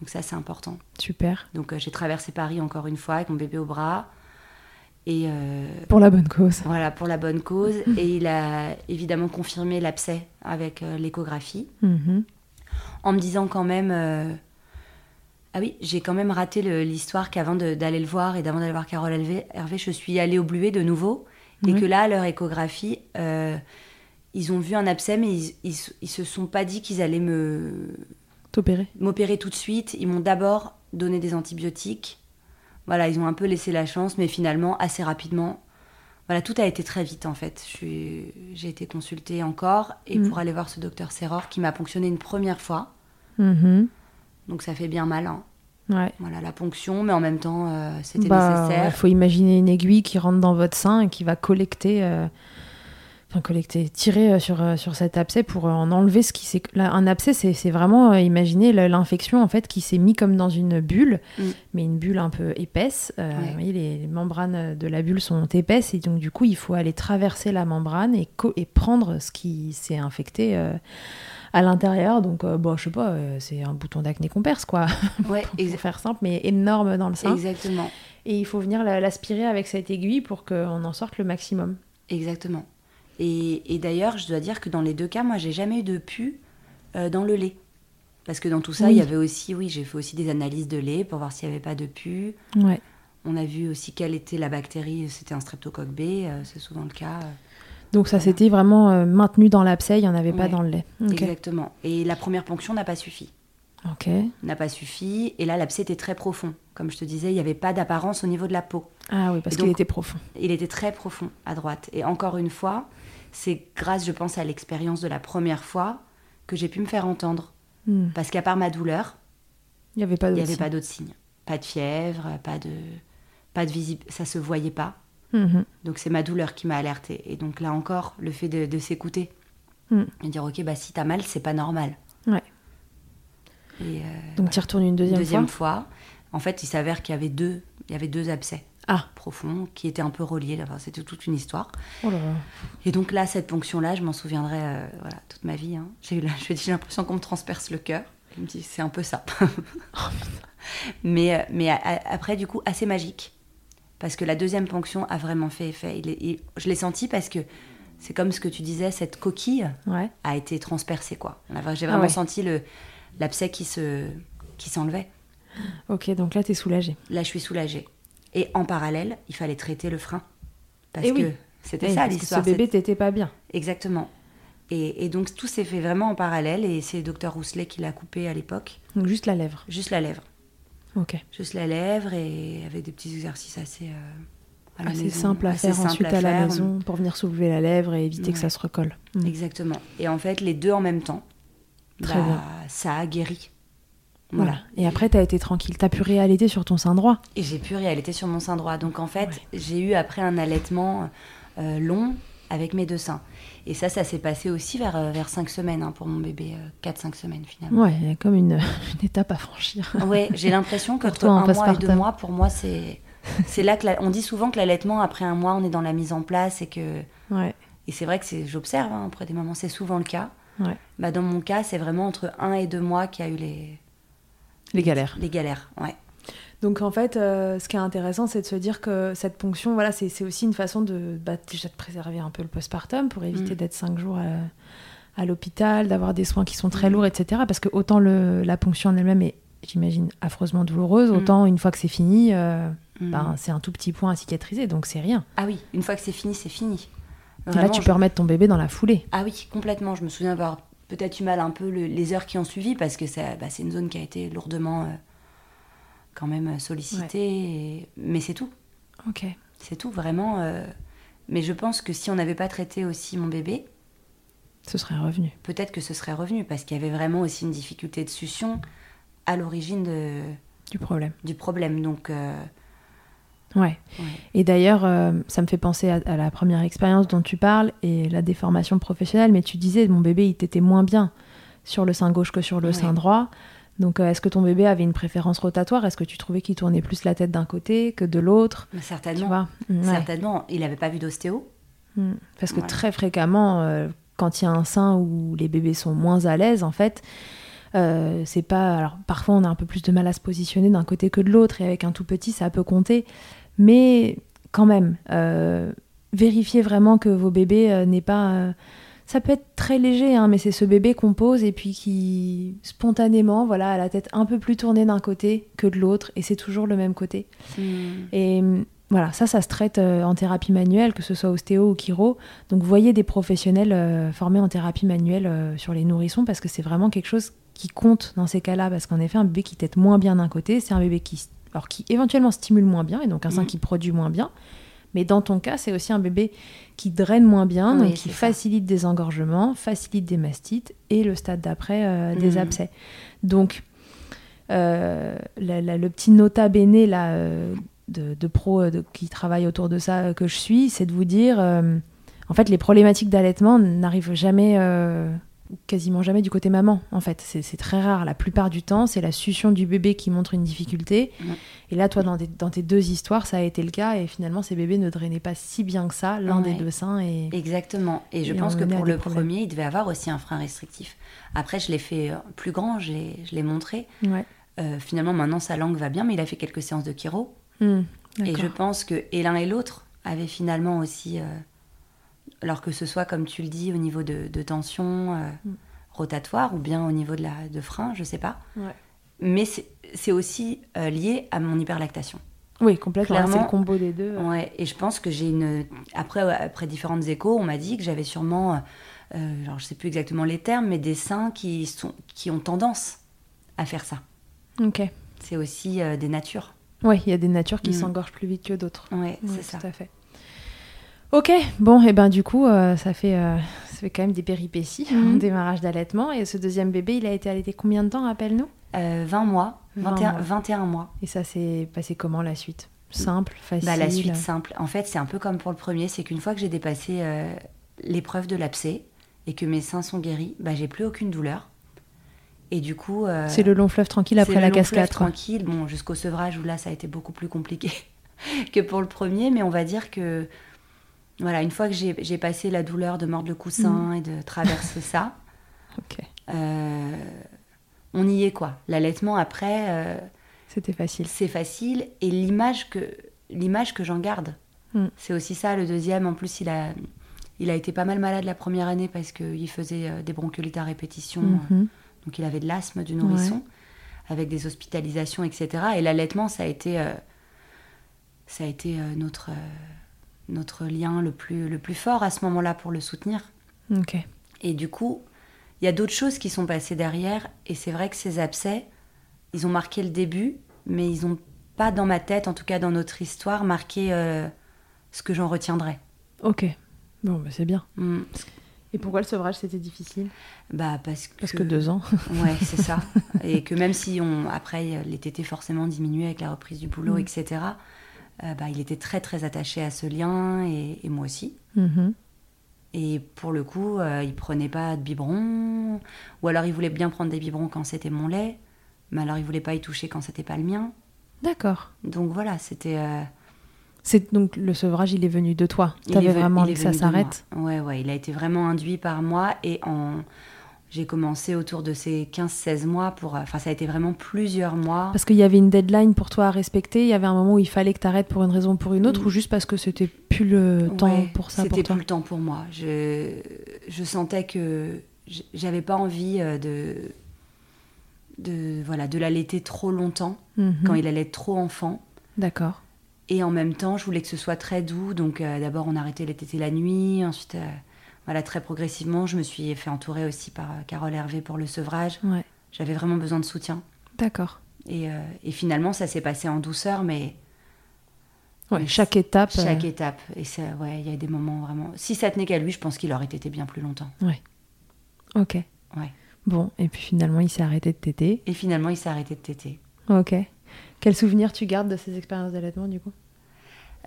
Donc ça, c'est important. Super. Donc euh, j'ai traversé Paris encore une fois avec mon bébé au bras. Et euh, Pour la bonne cause. voilà, pour la bonne cause. et il a évidemment confirmé l'abcès avec euh, l'échographie. Mhm. En me disant quand même... Ah oui, j'ai quand même raté l'histoire qu'avant d'aller le voir et d'avant d'aller voir Carole Hervé, Hervé, je suis allée au Bluet de nouveau. Et Oui. que là, à leur échographie, ils ont vu un abcès, mais ils, ils se sont pas dit qu'ils allaient me, T'opérer. m'opérer tout de suite. Ils m'ont d'abord donné des antibiotiques. Voilà, ils ont un peu laissé la chance, mais finalement, assez rapidement. Voilà, tout a été très vite en fait. Je suis- J'ai été consultée encore et Mm. pour aller voir ce docteur Serror qui m'a ponctionné une première fois. Mhm. Donc ça fait bien mal. hein. Ouais. Voilà, la ponction, mais en même temps, euh, c'était Bah, nécessaire. Il faut imaginer une aiguille qui rentre dans votre sein et qui va collecter, euh, enfin collecter, tirer euh, sur, euh, sur cet abcès pour euh, en enlever ce qui s'est. Un abcès, c'est vraiment euh, imaginer l'infection en fait qui s'est mis comme dans une bulle, Mm. mais une bulle un peu épaisse. Euh, Ouais. vous voyez, les, les membranes de la bulle sont épaisses et donc du coup il faut aller traverser la membrane et, co- et prendre ce qui s'est infecté. euh, à l'intérieur, donc bon, je sais pas, c'est un bouton d'acné qu'on perce, quoi, Ouais, pour faire simple, mais énorme dans le sein. exactement. Et il faut venir la- l'aspirer avec cette aiguille pour qu'on en sorte le maximum. Exactement. Et, et d'ailleurs, je dois dire que dans les deux cas, moi, j'ai jamais eu de pu euh, dans le lait. Parce que dans tout ça, Oui. il y avait aussi, oui, j'ai fait aussi des analyses de lait pour voir s'il n'y avait pas de pu. Ouais. On a vu aussi quelle était la bactérie, c'était un streptocoque B, euh, c'est souvent le cas. Donc ça s'était vraiment euh, maintenu dans l'abcès, il n'y en avait pas dans le lait. Exactement. Et la première ponction n'a pas suffi. Ok. N'a pas suffi. Et là, l'abcès était très profond. Comme je te disais, il n'y avait pas d'apparence au niveau de la peau. Ah oui, parce qu'il était profond. Il était très profond à droite. Et encore une fois, c'est grâce, je pense, à l'expérience de la première fois que j'ai pu me faire entendre. Hmm. Parce qu'à part ma douleur, Il n'y avait pas d'autres signes. Pas de fièvre, pas de, pas de visible, ça se voyait pas. Mhm. Donc c'est ma douleur qui m'a alertée. Et donc là encore, le fait de, de s'écouter Mm. et dire ok bah si t'as mal, c'est pas normal. Ouais. Et euh, Donc tu y retournes une deuxième, deuxième fois. fois, en fait, il s'avère qu'il y avait deux, il y avait deux abcès Ah. profonds qui étaient un peu reliés. Enfin, c'était toute une histoire. Oh là là. Et donc là, cette ponction-là, je m'en souviendrai euh, voilà, toute ma vie. hein. J'ai eu je dis, j'ai l'impression qu'on me transperce le cœur. Il me dit, c'est un peu ça. mais euh, mais a- a- après, du coup, assez magique. Parce que la deuxième ponction a vraiment fait effet. Il est- il- je l'ai senti parce que c'est comme ce que tu disais, cette coquille Ouais. a été transpercée. quoi. J'ai Ah vraiment ouais. senti le- l'abcès qui se qui s'enlevait. Ok, donc là t'es soulagée. Là, je suis soulagée. Et en parallèle, il fallait traiter le frein. Parce Eh oui. que c'était Oui, ça parce que l'histoire. Ce bébé t'était pas bien. Exactement. Et, et donc tout s'est fait vraiment en parallèle et c'est le docteur Rousselet qui l'a coupé à l'époque. Donc juste la lèvre. Juste la lèvre. Ok. Juste la lèvre et avec des petits exercices assez... euh, Assez maison, simple à assez faire simple ensuite à à, la faire. maison pour venir soulever la lèvre et éviter que ça se recolle. Mm. Exactement. Et en fait, les deux en même temps, Très bah, bien. ça a guéri. Voilà. Voilà. Et après t'as été tranquille. T'as pu réallaiter sur ton sein droit. Et j'ai pu réalité sur mon sein droit. Donc en fait, j'ai eu après un allaitement euh, long avec mes deux seins. Et ça, ça s'est passé aussi vers, euh, vers 5 semaines hein, pour mon bébé. 4-5 semaines finalement. Ouais, il y a comme une, une étape à franchir. Ouais, j'ai l'impression qu'entre toi, un mois et deux mois, pour moi, c'est c'est là que la- on dit souvent que l'allaitement après un mois, on est dans la mise en place et que Ouais. et c'est vrai que c'est j'observe hein, auprès des mamans, c'est souvent le cas. Ouais. Bah dans mon cas, c'est vraiment entre un et deux mois qu'il y a eu les Les galères. les galères. Ouais. Donc en fait, euh, ce qui est intéressant, c'est de se dire que cette ponction, voilà, c'est aussi une façon de bah, déjà de préserver un peu le postpartum pour éviter Mm. d'être cinq jours à, à l'hôpital, d'avoir des soins qui sont très Mm. lourds, etc. Parce que autant le, la ponction en elle-même est, j'imagine, affreusement douloureuse, Mm. autant une fois que c'est fini, euh, ben, c'est un tout petit point à cicatriser, donc c'est rien. Ah oui, une fois que c'est fini, c'est fini. Et là, Vraiment, tu je- peux remettre ton bébé dans la foulée. Ah oui, complètement. Je me souviens avoir peut-être eu mal un peu le- les heures qui ont suivi parce que bah, c'est une zone qui a été lourdement euh, quand même euh, sollicitée. et- Mais c'est tout. Ok. C'est tout, vraiment. euh. Mais je pense que si on n'avait pas traité aussi mon bébé, Ce serait revenu. peut-être que ce serait revenu parce qu'il y avait vraiment aussi une difficulté de succion à l'origine de- Du problème. du problème. Donc, euh, Ouais. ouais. Et d'ailleurs, euh, ça me fait penser à, à la première expérience dont tu parles et la déformation professionnelle. Mais tu disais, mon bébé, il t'était moins bien sur le sein gauche que sur le Ouais. sein droit. Donc, euh, est-ce que ton bébé avait une préférence rotatoire? Est-ce que tu trouvais qu'il tournait plus la tête d'un côté que de l'autre? Tu certainement. vois? Ouais. Certainement. Il n'avait pas vu d'ostéo. Mm. Parce que très fréquemment, euh, quand il y a un sein où les bébés sont moins à l'aise, en fait, Euh, c'est pas. Alors, parfois, on a un peu plus de mal à se positionner d'un côté que de l'autre, et avec un tout petit, ça peut compter. Mais quand même, euh, vérifiez vraiment que vos bébés euh, n'est pas. euh, ça peut être très léger, hein, mais c'est ce bébé qu'on pose et puis qui spontanément, voilà, a la tête un peu plus tournée d'un côté que de l'autre, et c'est toujours le même côté. Mm. Et hum, voilà, ça, ça se traite euh, en thérapie manuelle, que ce soit ostéo ou chiro. Donc, voyez des professionnels formés en thérapie manuelle sur les nourrissons parce que c'est vraiment quelque chose qui compte dans ces cas-là. Parce qu'en effet, un bébé qui tète moins bien d'un côté, c'est un bébé qui, alors, qui éventuellement stimule moins bien et donc un sein Mhm. qui produit moins bien. Mais dans ton cas, c'est aussi un bébé qui draine moins bien, Oui, donc qui ça. facilite des engorgements, facilite des mastites et le stade d'après euh, des Mhm. abcès. Donc, euh, la- la- le petit nota bene là, euh, de, de pros de- qui travaillent autour de ça que je suis, c'est de vous dire, en fait, les problématiques d'allaitement n'arrivent jamais, quasiment jamais du côté maman. En fait, c'est très rare. La plupart du temps, c'est la succion du bébé qui montre une difficulté. Et là, toi, dans, des- dans tes deux histoires, ça a été le cas. Et finalement, ces bébés ne drainaient pas si bien que ça, l'un des deux seins. Et... Exactement. Et je Et pense que pour le problèmes. premier, il devait avoir aussi un frein restrictif. Après, je l'ai fait euh, plus grand, je l'ai montré. Ouais. Euh, finalement, maintenant, sa langue va bien, mais il a fait quelques séances de chiro. Hmm, Et je pense que et l'un et l'autre avaient finalement aussi, euh, alors que ce soit, comme tu le dis, au niveau de, de tension euh, Mm. rotatoire ou bien au niveau de, la, de frein, je sais pas. Ouais. Mais c'est aussi euh, lié à mon hyperlactation. Oui, complètement. C'est le combo des deux. Ouais, et je pense que j'ai une. Après, après différentes échos, on m'a dit que j'avais sûrement, euh, genre, je sais plus exactement les termes, mais des seins qui, sont, qui ont tendance à faire ça. Ok. C'est aussi euh, des natures. Oui, il y a des natures qui Mm. s'engorgent plus vite que d'autres. Ouais, Ouais, c'est ça. Tout à fait. Ok, bon, et ben du coup, euh, ça, fait, euh, ça fait quand même des péripéties en démarrage d'allaitement. Et ce deuxième bébé, il a été allaité combien de temps, rappelle-nous? Euh, 20 mois, 20 21, mois. 21 mois. Et ça s'est passé comment la suite? Simple, facile Bah, la suite simple. En fait, c'est un peu comme pour le premier, c'est qu'une fois que j'ai dépassé euh, l'épreuve de l'abcès et que mes seins sont guéris, bah, j'ai plus aucune douleur. Et du coup, C'est le long fleuve tranquille c'est après le la long fleuve cascade. quoi. tranquille, bon, jusqu'au sevrage où là, ça a été beaucoup plus compliqué que pour le premier, mais on va dire que voilà, une fois que j'ai passé la douleur de mordre le Mm. coussin et de traverser ça, euh, on y est quoi. L'allaitement après. euh, c'était facile. c'est facile et l'image que l'image que j'en garde Mm. c'est aussi ça le deuxième en plus il a il a été pas mal malade la première année parce qu'il faisait euh, des bronchiolites à répétition Mhm. donc il avait de l'asthme du nourrisson avec des hospitalisations etc et l'allaitement ça a été euh, ça a été notre notre lien le plus le plus fort à ce moment-là pour le soutenir Ok. et du coup, il y a d'autres choses qui sont passées derrière. Et c'est vrai que ces abcès, ils ont marqué le début, mais ils n'ont pas dans ma tête, en tout cas dans notre histoire, marqué euh, ce que j'en retiendrai. Ok. Bon, bah, c'est bien. Hmm. Et pourquoi le sevrage c'était difficile? Bah parce que, Parce que deux ans. Ouais, c'est ça. Et que même si on après les tétés forcément diminué avec la reprise du boulot, Mm. etc. euh, bah, il était très très attaché à ce lien et, et moi aussi. Mhm. Et pour le coup, euh, il prenait pas de biberon, ou alors il voulait bien prendre des biberons quand c'était mon lait, mais alors il voulait pas y toucher quand c'était pas le mien. D'accord. Donc voilà, c'était. euh, C'est donc le sevrage, il est venu de toi. T'avais vraiment envie que ça s'arrête. Ouais, ouais, il a été vraiment induit par moi et en. J'ai commencé autour de ces 15-16 mois pour. euh, Enfin, ça a été vraiment plusieurs mois. Parce qu'il y avait une deadline pour toi à respecter, il y avait un moment où il fallait que tu arrêtes pour une raison ou pour une autre, Mm. ou juste parce que c'était plus le temps pour ça C'était plus le temps pour moi. Je, je sentais que j'avais pas envie euh, de. de voilà de l'allaiter trop longtemps Mhm. quand il allait être trop enfant D'accord. et en même temps je voulais que ce soit très doux donc euh, d'abord on arrêtait les tétés la nuit ensuite euh, voilà très progressivement je me suis fait entourer aussi par euh, Carole Hervé pour le sevrage Ouais. j'avais vraiment besoin de soutien D'accord. et, euh, et finalement ça s'est passé en douceur mais Ouais, Mais chaque étape. euh, chaque étape et ça ouais il y a des moments vraiment si ça tenait qu'à lui je pense qu'il aurait été bien plus longtemps Ok. Ouais. Bon, et puis finalement, il s'est arrêté de téter. et finalement il s'est arrêté de téter Ok. Quel souvenir tu gardes de ces expériences d'allaitement du coup?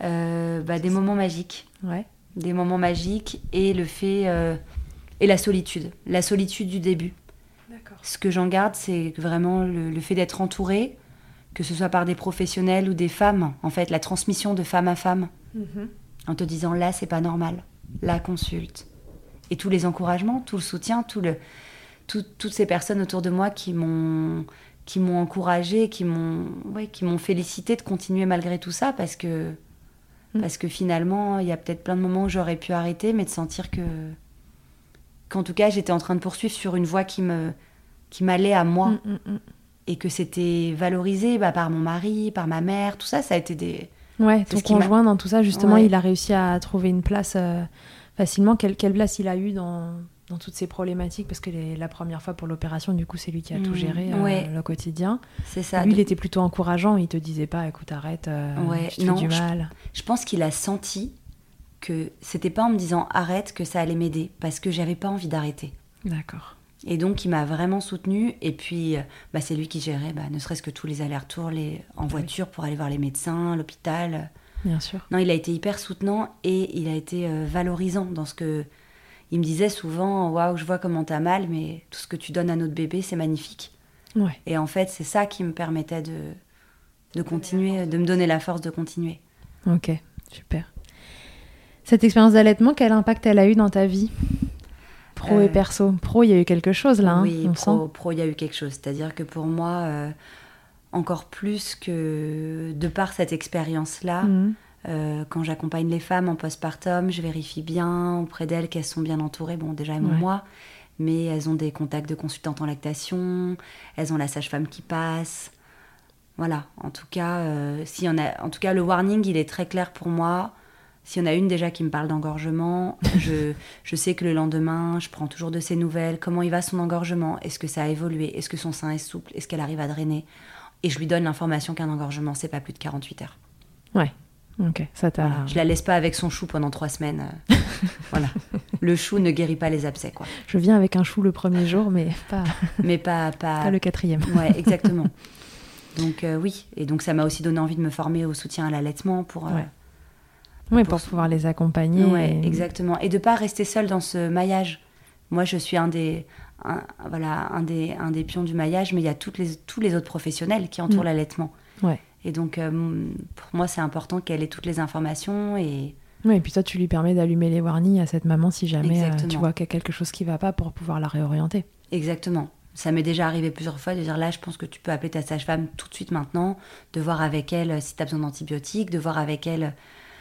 Euh, bah, des moments magiques Ouais. Des moments magiques et le fait euh, et la solitude. La solitude du début. Ce que j'en garde c'est vraiment le, le fait d'être entouré que ce soit par des professionnels ou des femmes en fait la transmission de femme à femme en te disant là c'est pas normal. Là consulte. Et tous les encouragements tout le soutien tout le tout- toutes ces personnes autour de moi qui m'ont qui m'ont encouragé, qui m'ont ouais, qui m'ont félicité de continuer malgré tout ça parce que Mm. parce que finalement il y a peut-être plein de moments où j'aurais pu arrêter, mais de sentir que qu'en tout cas j'étais en train de poursuivre sur une voie qui me qui m'allait à moi Mm, mm, et que c'était valorisé bah, par mon mari, par ma mère, tout ça, ça a été des Ouais, ton conjoint dans tout ça, justement, Ouais. il a réussi à trouver une place euh, facilement. Quelle, quelle place il a eu dans, dans toutes ces problématiques Parce que les- la première fois pour l'opération, du coup, c'est lui qui a tout Mhm. géré, euh, Ouais. le quotidien. c'est ça. lui, il était plutôt encourageant. Il te disait pas, écoute, arrête, euh, Ouais, tu te non, fais du mal. Je pense qu'il a senti que c'était pas en me disant arrête que ça allait m'aider parce que j'avais pas envie d'arrêter. D'accord. Et donc il m'a vraiment soutenue et puis euh, bah, c'est lui qui gérait bah, ne serait-ce que tous les allers-retours les... en voiture pour aller voir les médecins, l'hôpital. Bien sûr. Non, il a été hyper soutenant et il a été euh, valorisant dans ce que il me disait souvent waouh, je vois comment t'as mal mais tout ce que tu donnes à notre bébé, c'est magnifique. Ouais. Et en fait, c'est ça qui me permettait de de continuer, de me donner la force de continuer. Ok, super. Cette expérience d'allaitement, quel impact elle a eu dans ta vie? Pro et Euh, perso. Pro, il y a eu quelque chose là, hein, oui, on pro, sent. pro, il y a eu quelque chose. C'est-à-dire que pour moi, euh, encore plus que de par cette expérience-là, Mhm. Euh, quand j'accompagne les femmes en postpartum, je vérifie bien auprès d'elles qu'elles sont bien entourées. Bon, déjà, elles m'ont Ouais. moi, mais elles ont des contacts de consultantes en lactation, elles ont la sage-femme qui passe. Voilà, en tout cas, euh, s'il y en a, en tout cas, le warning, il est très clair pour moi. S'il y en a une déjà qui me parle d'engorgement, je, je sais que le lendemain, je prends toujours de ses nouvelles. Comment il va son engorgement? Est-ce que ça a évolué? Est-ce que son sein est souple? Est-ce qu'elle arrive à drainer? Et je lui donne l'information qu'un engorgement, c'est pas plus de 48 heures. Ouais. Ok, ça t'a. Je la laisse pas avec son chou pendant trois semaines. euh, voilà. Le chou ne guérit pas les abcès, quoi. Je viens avec un chou le premier jour, mais pas, Mais pas, pas, pas le quatrième. Ouais, exactement. donc euh, oui, et donc ça m'a aussi donné envie de me former au soutien à l'allaitement pour. euh, Ouais. Oui, pour Pour- pouvoir les accompagner. Ouais, et- exactement. Et de pas rester seule dans ce maillage. Moi, je suis un des, un- voilà, un des, un des pions du maillage, mais il y a toutes les, tous les autres professionnels qui entourent Mm. l'allaitement. Ouais. Et donc, euh, pour moi, c'est important qu'elle ait toutes les informations et Ouais, et puis toi, tu lui permets d'allumer les warnings à cette maman si jamais euh, tu vois qu'il y a quelque chose qui va pas pour pouvoir la réorienter. Exactement. Ça m'est déjà arrivé plusieurs fois de dire là, je pense que tu peux appeler ta sage-femme tout de suite maintenant, de voir avec elle euh, si tu as besoin d'antibiotiques, de voir avec elle.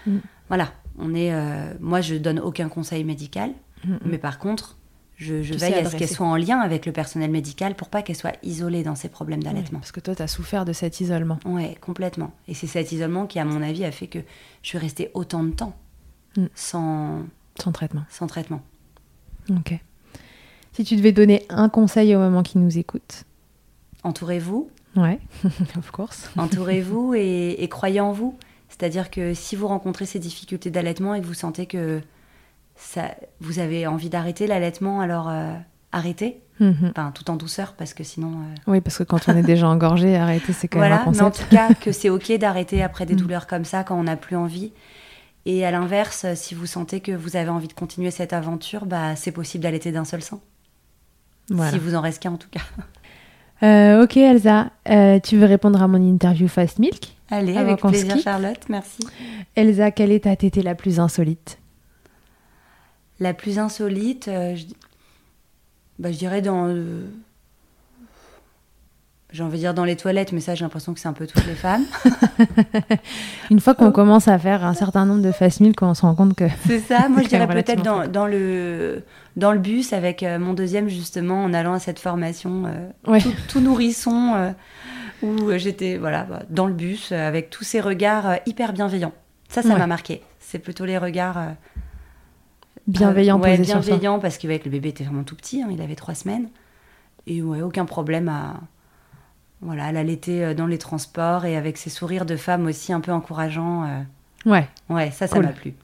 Mm. Voilà, on est. euh, moi, je donne aucun conseil médical, Mm, mm. mais par contre, je, veille à ce qu'elle soit en lien avec le personnel médical pour pas qu'elle soit isolée dans ses problèmes d'allaitement. parce que toi, tu as souffert de cet isolement. Ouais, complètement. Et c'est cet isolement qui, à mon avis, a fait que je suis restée autant de temps Mm. sans, Sans traitement. sans traitement. Ok. Si tu devais donner un conseil aux mamans qui nous écoutent. Entourez-vous, Ouais, of course. Entourez-vous et, et croyez en vous. C'est-à-dire que si vous rencontrez ces difficultés d'allaitement et que vous sentez que ça, vous avez envie d'arrêter l'allaitement, alors euh, arrêtez. Mhm. Enfin, tout en douceur, parce que sinon. euh, Oui, parce que quand on est déjà engorgé, arrêter, c'est quand même voilà, un mais en concept. tout cas, que c'est OK d'arrêter après des Mm. douleurs comme ça quand on n'a plus envie. Et à l'inverse, si vous sentez que vous avez envie de continuer cette aventure, bah, c'est possible d'allaiter d'un seul sein. Voilà. Si vous en reste qu'un, en tout cas. Euh, ok, Elsa, euh, tu veux répondre à mon interview Fast Milk Allez, avec plaisir. Charlotte. Merci. Elsa, quelle est ta tétée la plus insolite? La plus insolite, euh, je... bah, je dirais dans. le- J'ai envie de dire dans les toilettes, mais ça, j'ai l'impression que c'est un peu toutes les femmes. Une fois Oh. qu'on commence à faire un certain nombre de Fast Milk, on se rend compte que. C'est ça. Moi, je dirais peut-être dans, le, dans le bus avec euh, mon deuxième, justement, en allant à cette formation euh, Ouais. tout, tout nourrisson, euh, où euh, j'étais voilà, bah, dans le bus euh, avec tous ces regards euh, hyper bienveillants. Ça, ça Ouais. m'a marqué. C'est plutôt les regards. euh, Bienveillant ouais, posé sur soi. bienveillant parce qu'avec le bébé était vraiment tout petit, hein, il avait trois semaines. Et ouais, aucun problème à, voilà, à l'allaiter euh, dans les transports et avec ses sourires de femme aussi un peu encourageants. euh. Ouais. Ouais, ça, ça Cool. m'a plu.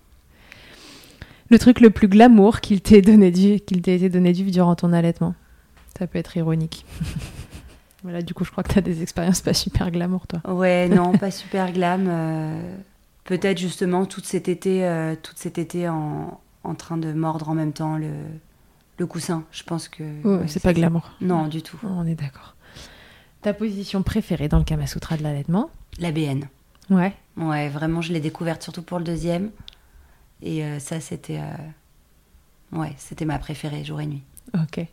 Le truc le plus glamour qu'il t'ait donné du, qu'il t'ait été donné vivre durant ton allaitement. Ça peut être ironique. voilà, du coup, je crois que t'as des expériences pas super glamour, toi. Ouais, non, pas super glam. euh, Peut-être justement tout cet été, euh, tout cet été en, en train de mordre en même temps le, le coussin. Je pense que. Ouais, ouais, c'est pas glamour. Non, du tout. On est d'accord. Ta position préférée dans le Kama Sutra de l'allaitement? La BN. Ouais. Ouais, vraiment, je l'ai découverte surtout pour le deuxième. Et euh, ça, c'était. euh, Ouais, c'était ma préférée, jour et nuit. Ok.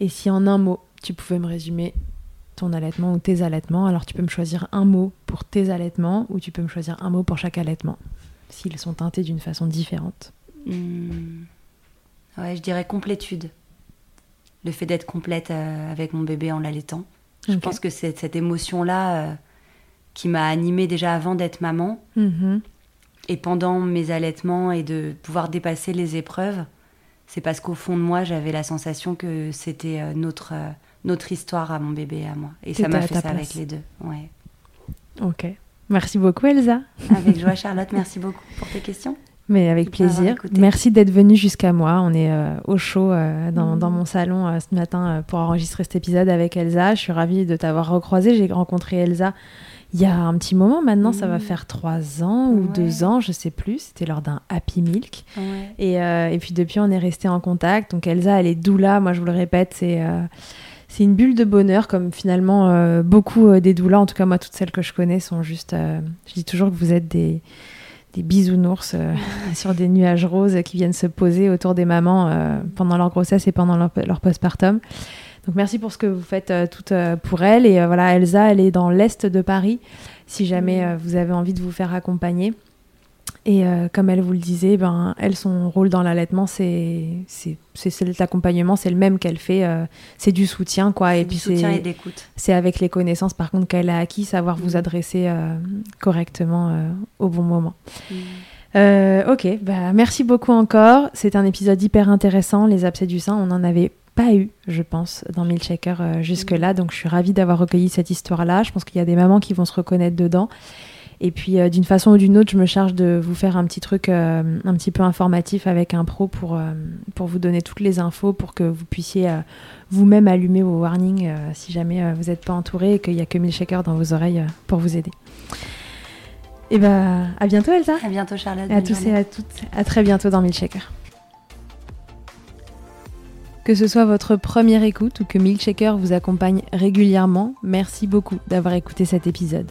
Et si en un mot, tu pouvais me résumer ton allaitement ou tes allaitements, alors tu peux me choisir un mot pour tes allaitements ou tu peux me choisir un mot pour chaque allaitement, s'ils sont teintés d'une façon différente. Hmm. Ouais, je dirais complétude. Le fait d'être complète euh, avec mon bébé en l'allaitant. Je pense que c'est cette émotion-là euh, qui m'a animée déjà avant d'être maman Mhm. et pendant mes allaitements et de pouvoir dépasser les épreuves. C'est parce qu'au fond de moi, j'avais la sensation que c'était euh, notre, notre histoire à mon bébé et à moi. Et ça m'a fait ça avec les deux. Ouais. Ok. Merci beaucoup Elsa. Avec joie, Charlotte, merci beaucoup pour tes questions. Mais avec plaisir. Merci d'être venu jusqu'à moi. On est euh, au chaud euh, dans, dans mon salon euh, ce matin pour enregistrer cet épisode avec Elsa. Je suis ravie de t'avoir recroisé. J'ai rencontré Elsa il y a un petit moment maintenant. Ça va Mhm. faire trois ans ou Ouais. deux ans, je sais plus. C'était lors d'un Happy Milk. Ouais. Et, et puis depuis, on est resté en contact. Donc Elsa, elle est doula. Moi, je vous le répète, c'est c'est une bulle de bonheur, comme finalement beaucoup des doulas. En tout cas, moi, toutes celles que je connais sont juste. je dis toujours que vous êtes des, des bisounours euh, sur des nuages roses qui viennent se poser autour des mamans euh, pendant leur grossesse et pendant leur, leur postpartum. Donc merci pour ce que vous faites euh, toutes pour elle. Et voilà, Elsa, elle est dans l'est de Paris. Si jamais vous avez envie de vous faire accompagner. Et euh, comme elle vous le disait, ben, elle, son rôle dans l'allaitement, c'est c'est c'est cet accompagnement, c'est le même qu'elle fait. euh, c'est du soutien, quoi. Et du puis soutien et d'écoute. c'est avec les connaissances, par contre, qu'elle a acquis, savoir vous Mhm. adresser euh, correctement au bon moment. Mm. Ok, bah, merci beaucoup encore. C'est un épisode hyper intéressant. Les abcès du sein, on n'en avait pas eu, je pense, dans Milkshaker euh, jusque-là. Donc, je suis ravie d'avoir recueilli cette histoire-là. Je pense qu'il y a des mamans qui vont se reconnaître dedans. Et puis, euh, d'une façon ou d'une autre, je me charge de vous faire un petit truc euh, un petit peu informatif avec un pro pour, euh, pour vous donner toutes les infos pour que vous puissiez vous-même allumer vos warnings si jamais vous n'êtes pas entouré et qu'il n'y a que Milkshaker dans vos oreilles pour vous aider. Et bah, à bientôt, Elsa! À bientôt, Charlotte. Et à tous journée. et à toutes, à très bientôt dans Milkshaker. Que ce soit votre première écoute ou que Milkshaker vous accompagne régulièrement, merci beaucoup d'avoir écouté cet épisode.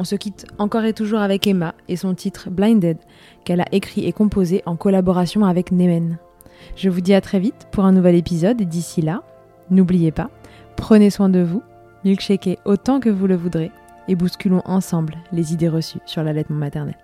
On se quitte encore et toujours avec Emma et son titre Blinded qu'elle a écrit et composé en collaboration avec Nemen. Je vous dis à très vite pour un nouvel épisode et d'ici là, n'oubliez pas, prenez soin de vous, milkshakez autant que vous le voudrez et bousculons ensemble les idées reçues sur l'allaitement maternel.